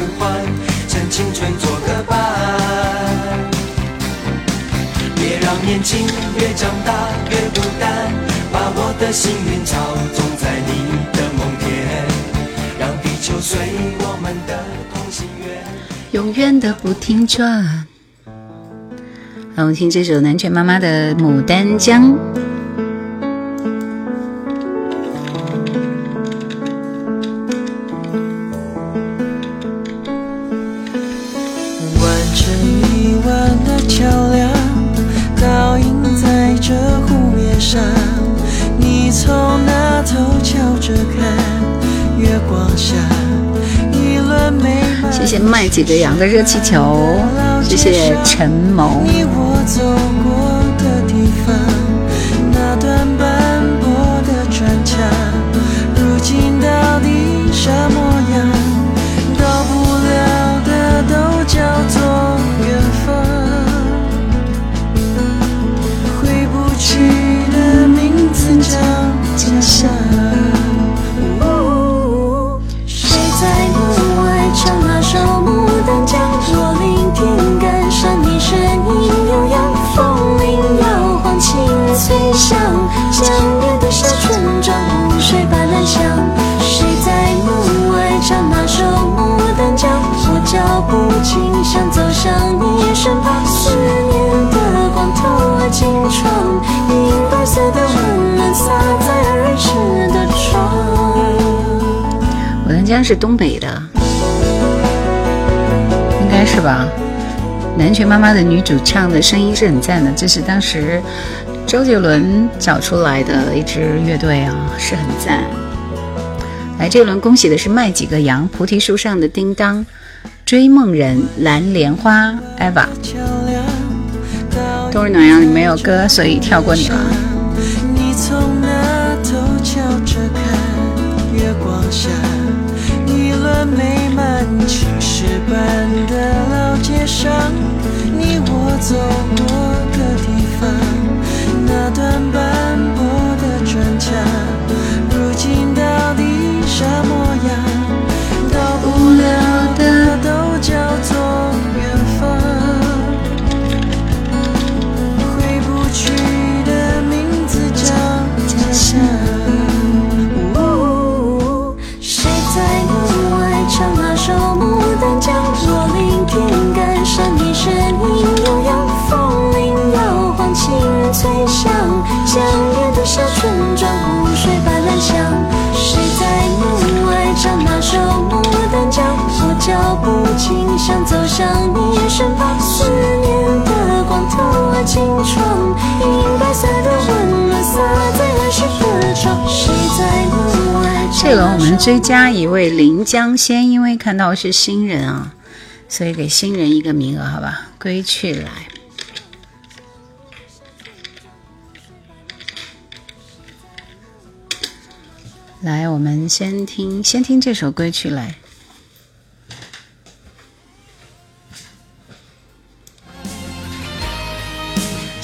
别让年轻越长大越孤单，把我的幸运草种在你的梦田，让地球随我们的，永远的不停转。让，我们听这首南拳妈妈的《牡丹江》。谢谢卖几个羊的热气球，谢谢陈萌某。是东北的，应该是吧？南拳妈妈的女主唱的声音是很赞的，这是当时周杰伦找出来的一支乐队啊，是很赞。来，这轮恭喜的是卖几个羊，菩提树上的叮当，追梦人，蓝莲花，eva。冬日暖阳里没有歌，所以跳过你了。美满青石板的老街上，你我走过的地方，那段斑驳的砖墙，如今到底啥模脚步，轻响走向你身旁，思念的光透过青窗，银白色的温暖洒在儿时的窗。谁在门外？这轮我们追加一位临江仙，因为看到是新人啊，所以给新人一个名额，好吧？归去来，来，我们先听，先听这首《归去来》。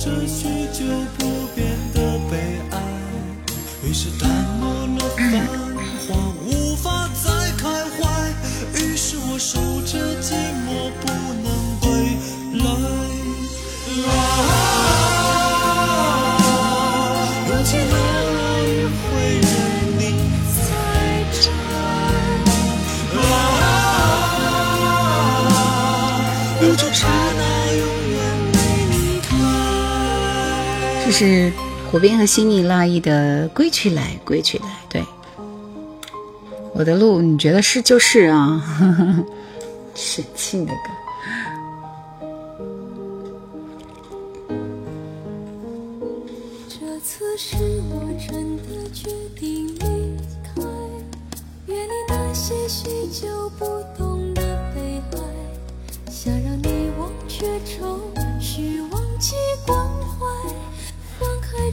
这许久不变的悲哀，于是淡漠了繁华，无法再开怀，于是我守着寂寞，不能归来。这是虎斌和心里乐意的《归去来，归去来》。对，我的路，你觉得是就是啊？沈庆的歌。这次是我真的决定离开，远离那些许久不懂的悲哀，想让你忘却愁绪，忘记关怀。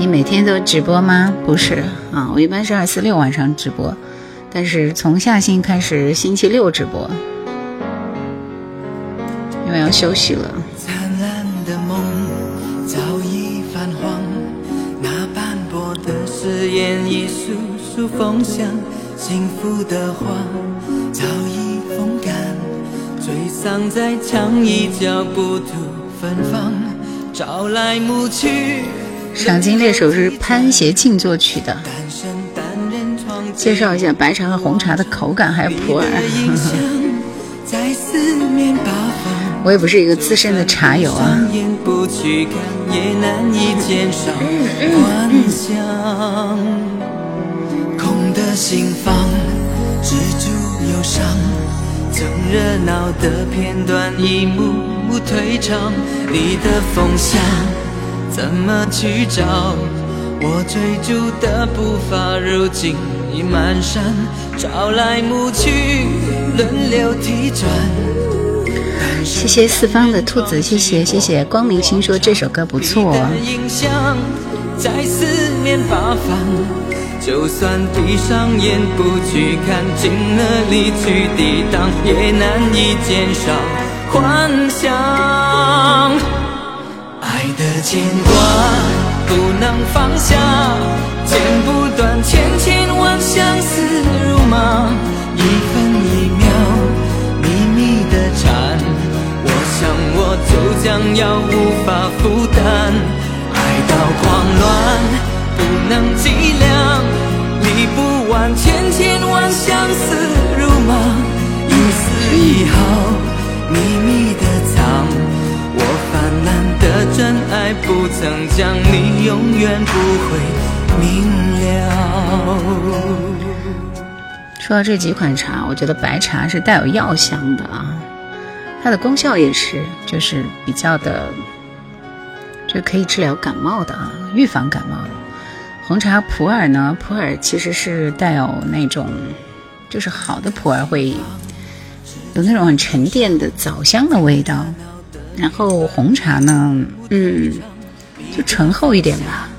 你每天都直播吗？不是啊，我一般是二四六晚上直播，但是从下星开始星期六直播，因为要休息了。灿烂的梦早已泛黄，那斑驳的誓言一束束风香，幸福的花早已风干，追丧在墙一角，不吐芬芳，朝来暮去。赏金猎手是潘协庆作曲的。介绍一下白茶和红茶的口感，还有普洱。我也不是一个资深的茶友啊。空的心房，止住忧伤，曾热闹的片段一幕幕退场。你的风向怎么去找？我追逐的步伐如今已蹒跚，朝来暮去，轮流踢转。谢谢四方的兔子，谢谢谢谢光明星说这首歌不错。在四面八方。就算闭上眼不去看，尽了力去抵挡，也难以减少幻想。牵挂不能放下，剪不断千千万相思如麻，一分一秒秘密的缠，我想我就将要无法负担，爱到慌乱。不能计量，理不完千千万相思如麻，一丝一毫不曾将你永远不会明了。说到这几款茶，我觉得白茶是带有药香的啊，它的功效也是，就是比较的，就可以治疗感冒的啊，预防感冒。红茶普洱呢？普洱其实是带有那种，就是好的普洱会有那种很沉淀的枣香的味道。然后红茶呢，嗯，就醇厚一点吧，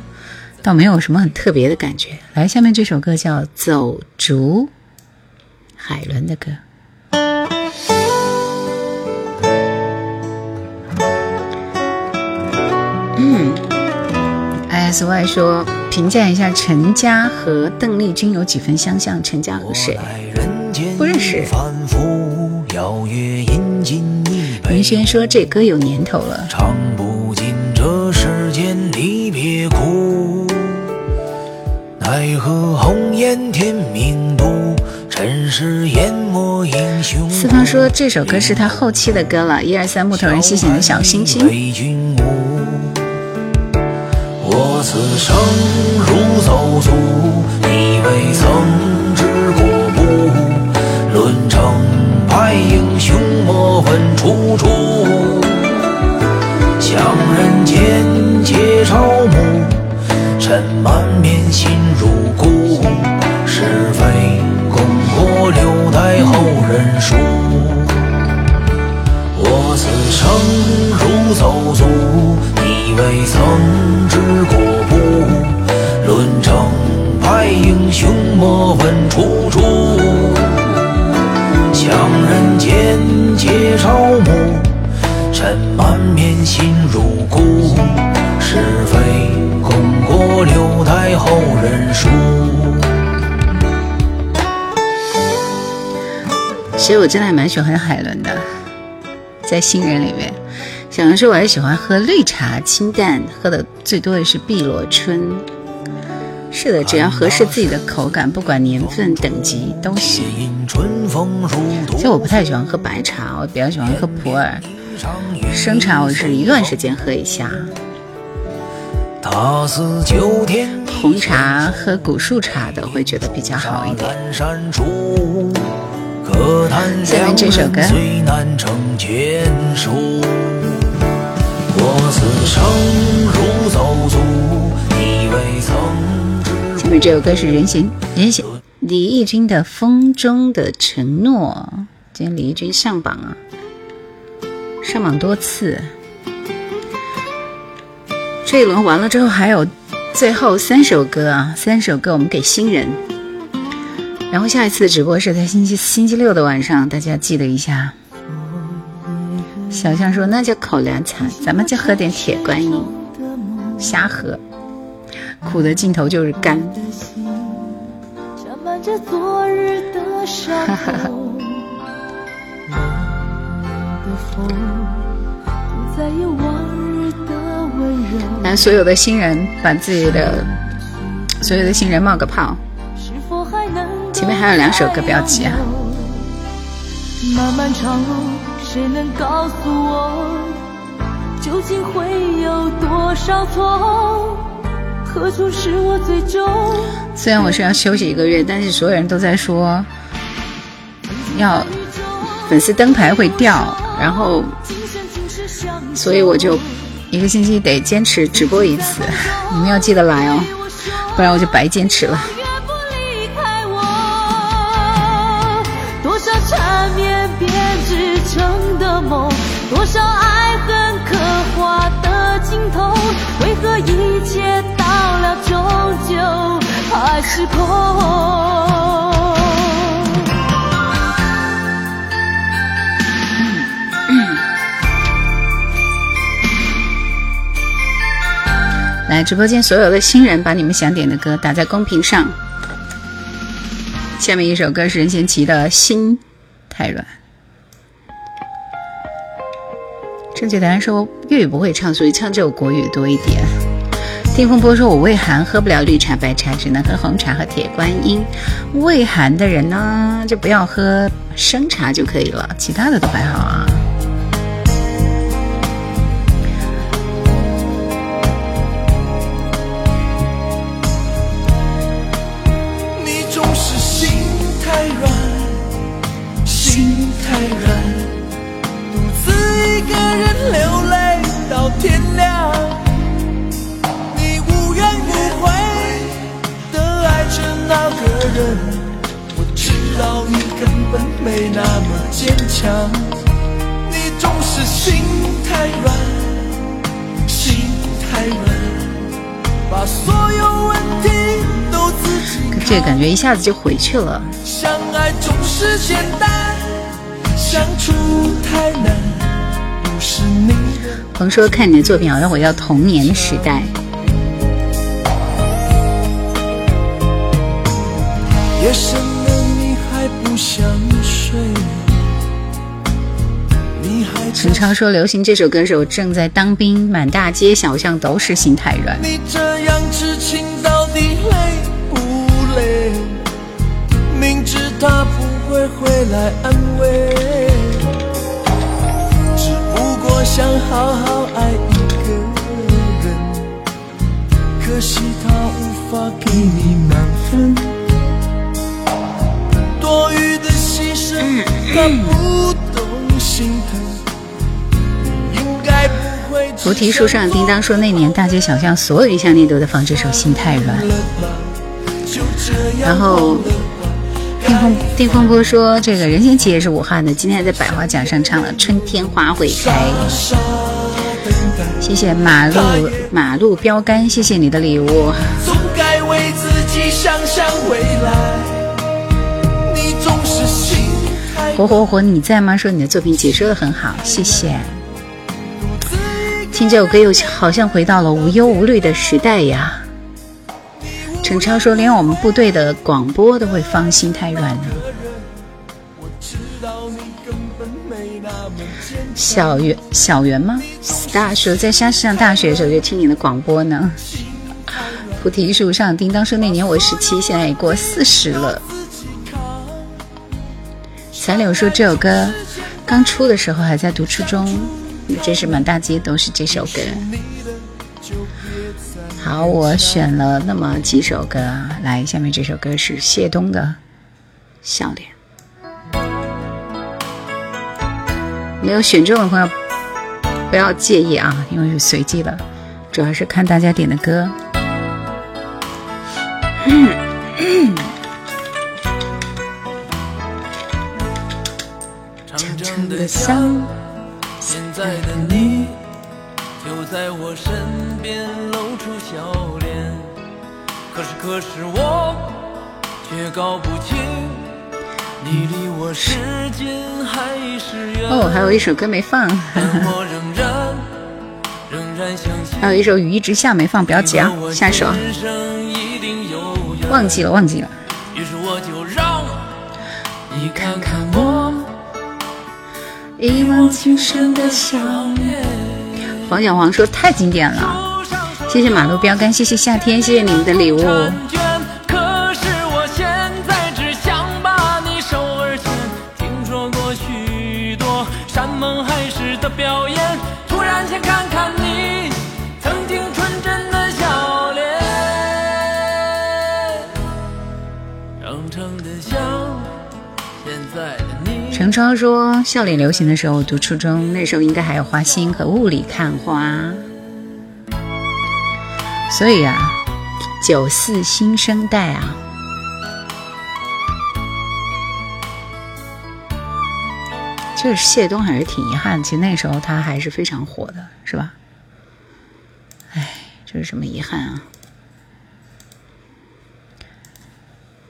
倒没有什么很特别的感觉。来，下面这首歌叫《走竹》，海伦的歌。嗯，S Y 说。评价一下陈嘉和邓丽君有几分相像？陈嘉和谁？不认识。云轩说这歌有年头了。奈何红颜天命妒，尘世淹没英雄。四方说这首歌是他后期的歌了。一二三，木头人，谢谢你的小星星。我此生如走卒，你未曾知过不？论成败英雄，莫问出处。向人间皆朝暮，尘满面，心如故。是非功过，留待后人书。我此生如走卒，你未曾知过。论成败英雄，莫问出处。向人间皆朝暮，尘满面心如故，是非功过留待后人述。其实我真的还蛮喜欢海伦的，在新人里面，小杨说我还喜欢喝绿茶，清淡，喝的最多的是碧螺春。是的，只要合适自己的口感，不管年份等级都行。其实我不太喜欢喝白茶，我比较喜欢喝普洱。生茶我是一段时间喝一下。红茶喝古树茶的会觉得比较好一点。下面这首歌。下面这首歌是任贤任贤李翊君的《风中的承诺》。今天李翊君上榜啊，上榜多次。这一轮完了之后，还有最后三首歌啊，三首歌我们给新人。然后下一次直播是在星期星期六的晚上，大家记得一下。小象说：“那就口粮茶，咱们就喝点铁观音，瞎喝，苦的尽头就是干。”哈哈哈。来，所有的新人把自己的所有的新人冒个泡。前面还有两首歌，不要急啊。漫漫长路，谁能告诉我，究竟会有多少错？何处是我最终？虽然我是要休息一个月，但是所有人都在说，要粉丝灯牌会掉，然后，所以我就一个星期得坚持直播一次，你们要记得来哦，不然我就白坚持了。多少爱恨刻画的镜头，为何一切到了终究还是空？直播间所有的新人，把你们想点的歌打在公屏上。下面一首歌是任贤齐的《心太软》。正确答案说粤语不会唱，所以唱这首国语多一点。听风波说：“我胃寒，喝不了绿茶白茶，只能喝红茶和铁观音。胃寒的人呢，就不要喝生茶就可以了，其他的都还好啊。”人，我知道你根本没那么坚强，你总是心太软，心太软，把所有问题都自己。这感觉一下子就回去了。相爱总是简单，相处太难。鹏说：“看你的作品，好像回到童年的时代。”陈超说：“流行这首歌时，我正在当兵，满大街小巷都是心太软。”你这样痴情到底累不累？明知他不会回来安慰。想好好爱一个人，可惜他无法给你满分。多余的牺牲，他不懂心疼。菩提树上叮当说，那年大街小巷所有音像店都在放这首《心太软》，然后。定风定风波说：“这个任贤齐也是武汉的，今天在百花奖上唱了《春天花会开》。”谢谢马路马路标杆，谢谢你的礼物。火火火，你在吗？说你的作品解说的很好，谢谢。听这首歌又好像回到了无忧无虑的时代呀。陈超说，连我们部队的广播都会放《心太软》呢。小圆小圆吗？大说在沙市上大学的时候就听你的广播呢。菩提树上叮当说，那年我十七，现在也过四十了。彩柳说这首歌刚出的时候还在读初中，真是满大街都是这首歌。好，我选了那么几首歌，来，下面这首歌是谢东的《笑脸》。没有选中的朋友不要介意啊，因为是随机的，主要是看大家点的歌。长的香，现在的你就在我身边露出笑脸，可是可是我却搞不清你离我是近还是远。哦，还有一首歌没放，但我仍然仍然相信还有一首雨一直下没放，不要急啊，下一首忘记了忘记了。于是我就让你看看我一往情深的笑脸。黄小黄说太经典了，谢谢马路标杆，谢谢夏天，谢谢你们的礼物。你。程超说，笑脸流行的时候，我读初中，那时候应该还有花心和雾里看花。所以啊，九四新生代啊，就是谢东还是挺遗憾，其实那时候他还是非常火的，是吧？哎，这是什么遗憾啊？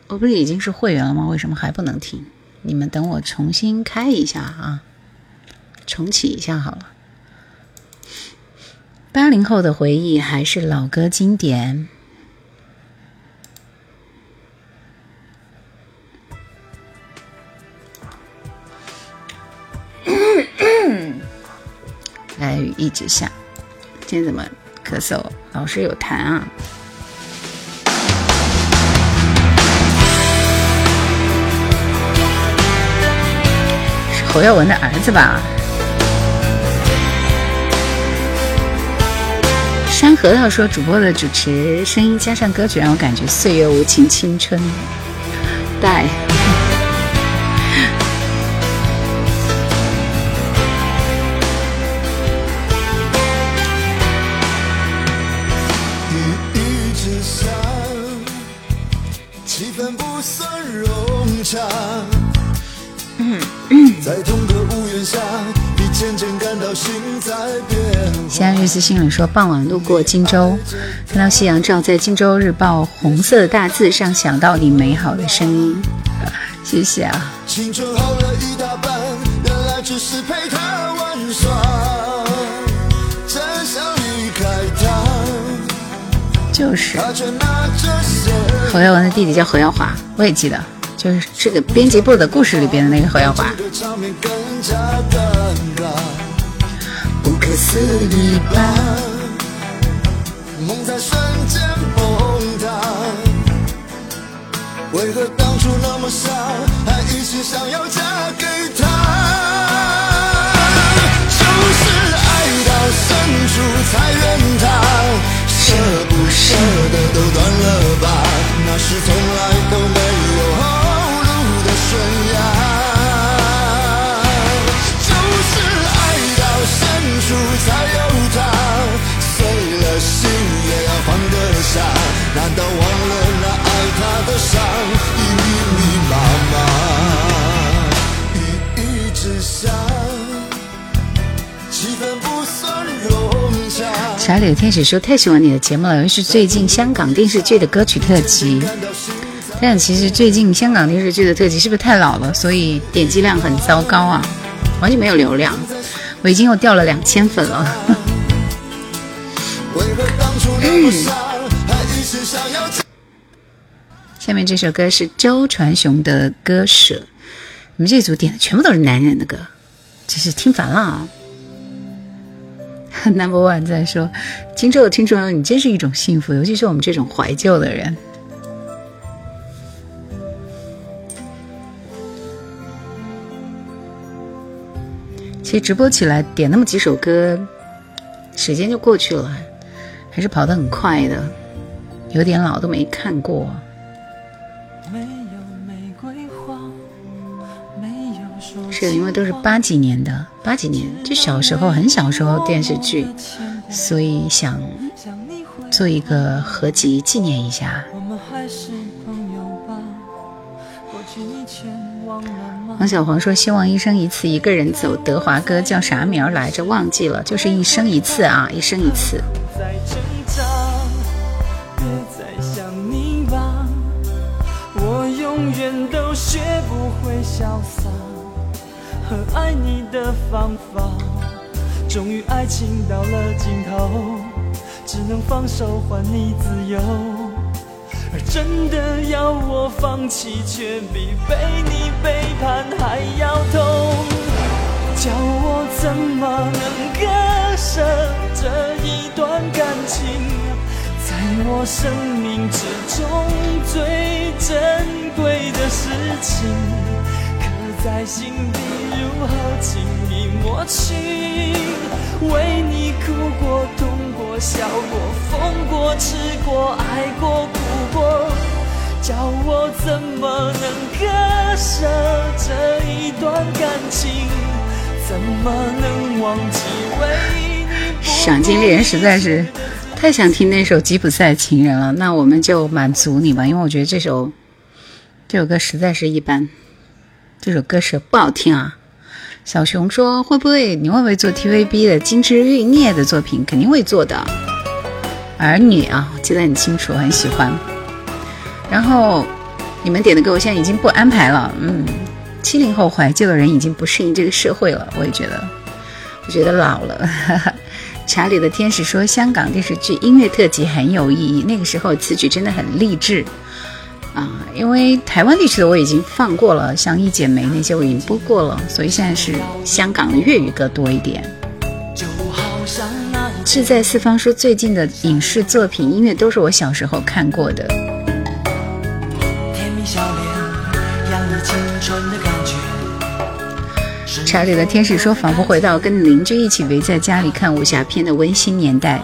我不是已经是会员了吗？为什么还不能听？你们等我重新开一下啊，重启一下好了。八零后的回忆还是老歌经典。来，雨一直下，今天怎么咳嗽？老是有痰啊！侯耀文的儿子吧？山核桃说：“主播的主持声音加上歌曲，让我感觉岁月无情，青春带。”在同个屋檐下，你渐渐感到心在变化。西安日思心里说：“傍晚路过荆州，看到夕阳照在《荆州日报》红色的大字上，想到你美好的声音。”谢谢啊！青春耗了一大半，原来只是陪他玩耍，真想离开他，就是他却拿着线。侯耀文的弟弟叫何耀华，我也记得，就是这个编辑部的故事里边的那个侯耀华。这个场面更加尴尬。不可思议吧？梦在瞬间崩塌。为何当初那么傻，还一心想要嫁给他？就是爱到深处才怨他，舍不舍得都断了吧？那是从来都没悬崖。就是爱到深处才有他，碎了心也要放得下。难道忘了那爱他的伤已密密麻麻？雨一直下，气氛不算融洽。小李的天使说太喜欢你的节目了，尤其是最近香港电视剧的歌曲特辑。但其实最近香港电视剧的特辑是不是太老了，所以点击量很糟糕啊，完全没有流量。我已经又掉了两千粉了。下面这首歌是周传雄的《割舍》，你们这组点的全部都是男人的歌，真是听烦了啊！Number One 在说，荆州的听众朋友，你真是一种幸福，尤其是我们这种怀旧的人。其实直播起来点那么几首歌，时间就过去了，还是跑得很快的，有点老都没看过。是因为都是八几年的，八几年就小时候很小时候电视剧，所以想做一个合集纪念一下。王小黄说：“希望一生一次一个人走。”德华哥叫啥名儿来着？忘记了，就是一生一次啊，一生一次。我永远都学不会潇洒和爱你的方法，终于爱情到了尽头，只能放手还你自由。而真的要我放弃，却比被你背叛还要痛。叫我怎么能割舍这一段感情，在我生命之中最珍贵的事情，在心底如何轻易抹去？为你哭过、痛过、笑过、疯过、吃过、爱过。哭过，叫我怎么能割舍这一段感情？怎么能忘记为你？赏金猎人实在是太想听那首吉普赛情人了，那我们就满足你吧，因为我觉得这首这首歌实在是一般，这首歌是不好听啊。小熊说会不会你会不会做 TVB 的金枝玉孽的作品？肯定会做的。儿女啊，我记得很清楚，很喜欢。然后，你们点的歌我现在已经不安排了。嗯，七零后怀旧的人已经不适应这个社会了，我也觉得，我觉得老了。查理的天使说，香港电视剧音乐特辑很有意义，那个时候词曲真的很励志啊。因为台湾地区的我已经放过了，像一剪梅那些我已经播过了，所以现在是香港的粤语歌多一点。志在四方说，最近的影视作品音乐都是我小时候看过的。查理的天使说：“仿佛回到跟邻居一起围在家里看武侠片的温馨年代，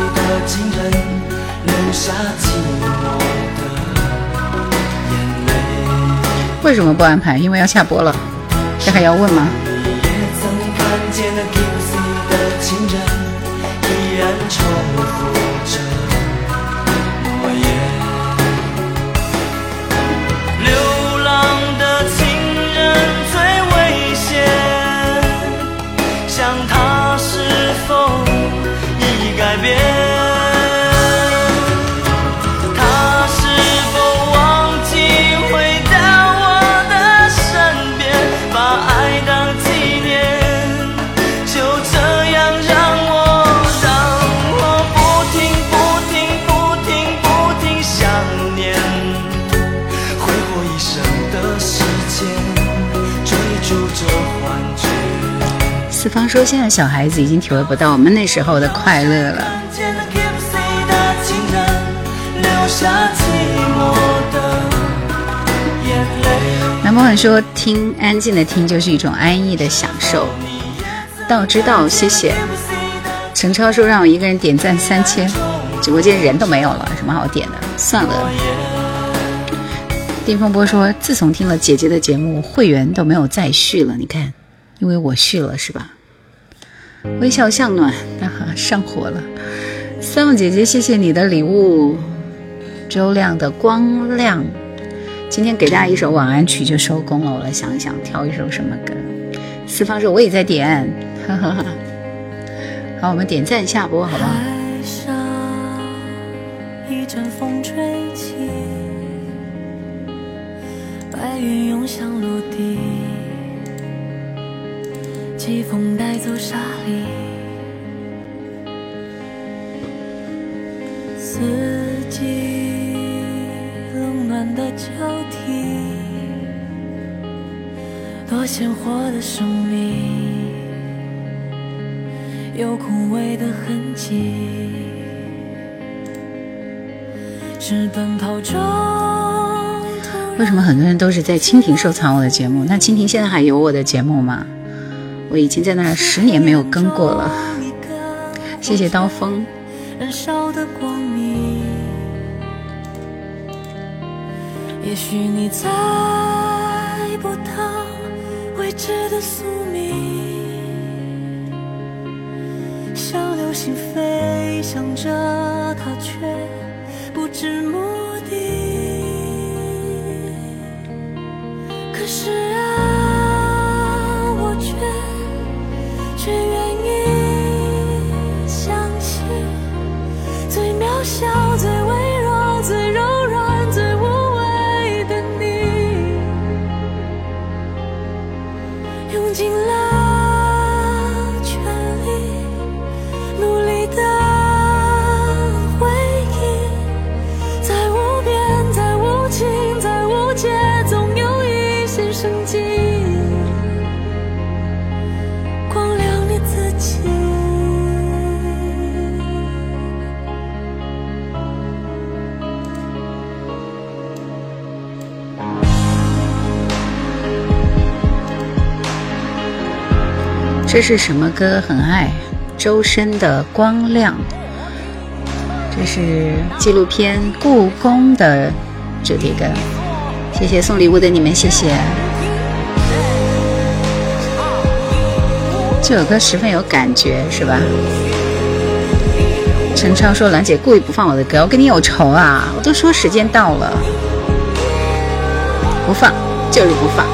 为什么不安排？因为要下播了，这还要问吗？四方说：“现在小孩子已经体会不到我们那时候的快乐了。”南博很说：“听安静的听就是一种安逸的享受。”道知道，谢谢。陈超说：“让我一个人点赞三千，直播间人都没有了，什么好点的？算了。”丁风波说：“自从听了姐姐的节目，会员都没有再续了。你看，因为我续了，是吧？”微笑向暖，哈哈，上火了。三木姐姐，谢谢你的礼物。周亮的光亮，今天给大家一首晚安曲就收工了。我来想一想，挑一首什么歌。四方说我也在点，哈哈哈。好，我们点赞下播，好不好？一阵风吹起，白云涌向陆地，季风带走沙粒，四季冷暖的交替，多鲜活的生命。有枯萎的痕迹，是奔跑中。为什么很多人都是在蜻蜓收藏我的节目？那蜻蜓现在还有我的节目吗？我已经在那十年没有更过了。谢谢刀锋。燃烧的光明，也许你猜不到未知的宿命。像流星飞翔着，它却不知目的。可是啊，这是什么歌？很爱周深的《光亮》。这是纪录片《故宫》的主题歌。谢谢送礼物的你们，谢谢。这首歌十分有感觉，是吧？陈超说：“兰姐故意不放我的歌，我跟你有仇啊！我都说时间到了，不放就是不放。”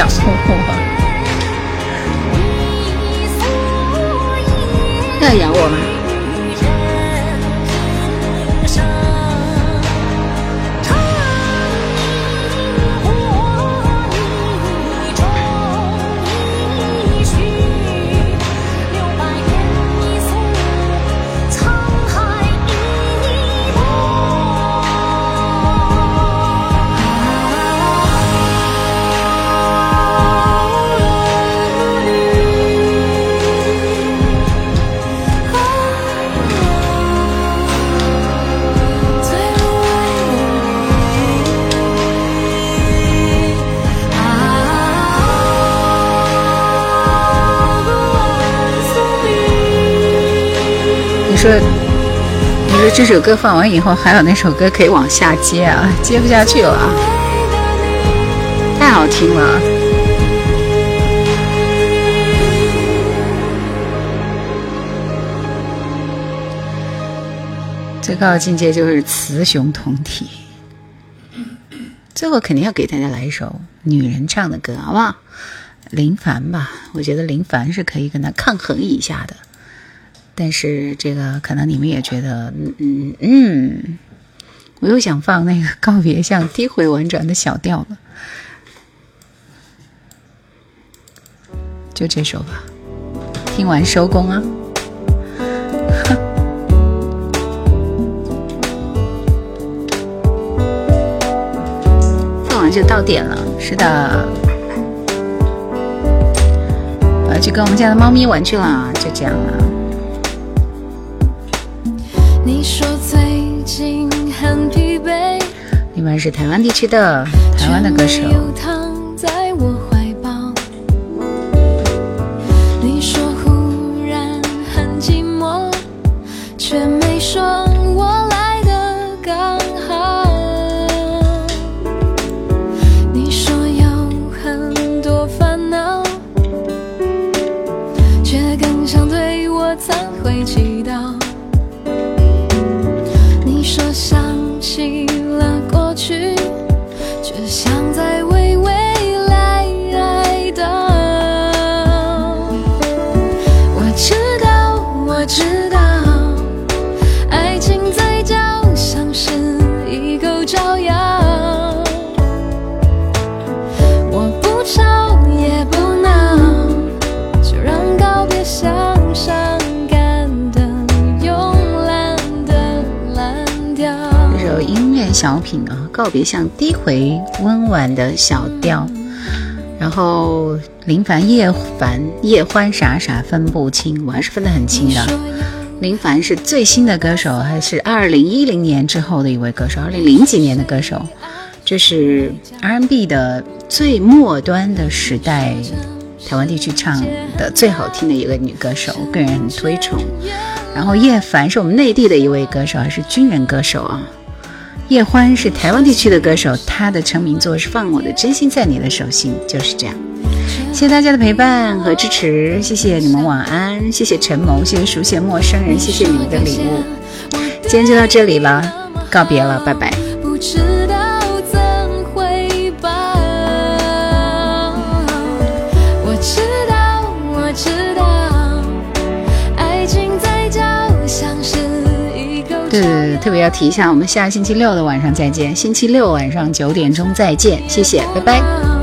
要养我吗？这首歌放完以后，还有那首歌可以往下接啊？接不下去了，太好听了。最高的境界就是雌雄同体。最后肯定要给大家来一首女人唱的歌，好不好？林凡吧，我觉得林凡是可以跟他抗衡一下的。但是这个可能你们也觉得，嗯嗯嗯，我又想放那个告别像低回婉转的小调了。就这首吧。听完收工啊。放完就到点了，是的。我要去跟我们家的猫咪玩去了，就这样了。你说最近很疲惫，另外是台湾地区的台湾的歌手。告别像低回温婉的小调。然后林凡、叶凡、叶欢傻傻分不清，我还是分得很清的。林凡是最新的歌手，还是二零一零年之后的一位歌手？二零零几年的歌手，这是 R&B 的最末端的时代，台湾地区唱的最好听的一个女歌手，我个人很推崇。然后叶凡是我们内地的一位歌手，还是军人歌手啊。叶欢是台湾地区的歌手，他的成名作是《放我的真心在你的手心》，就是这样。谢谢大家的陪伴和支持，谢谢你们晚安，谢谢陈萌，谢谢熟悉的陌生人，谢谢你们的礼物。今天就到这里了，告别了，拜拜。要提一下，我们下星期六的晚上再见，星期六晚上九点钟再见，谢谢，拜拜。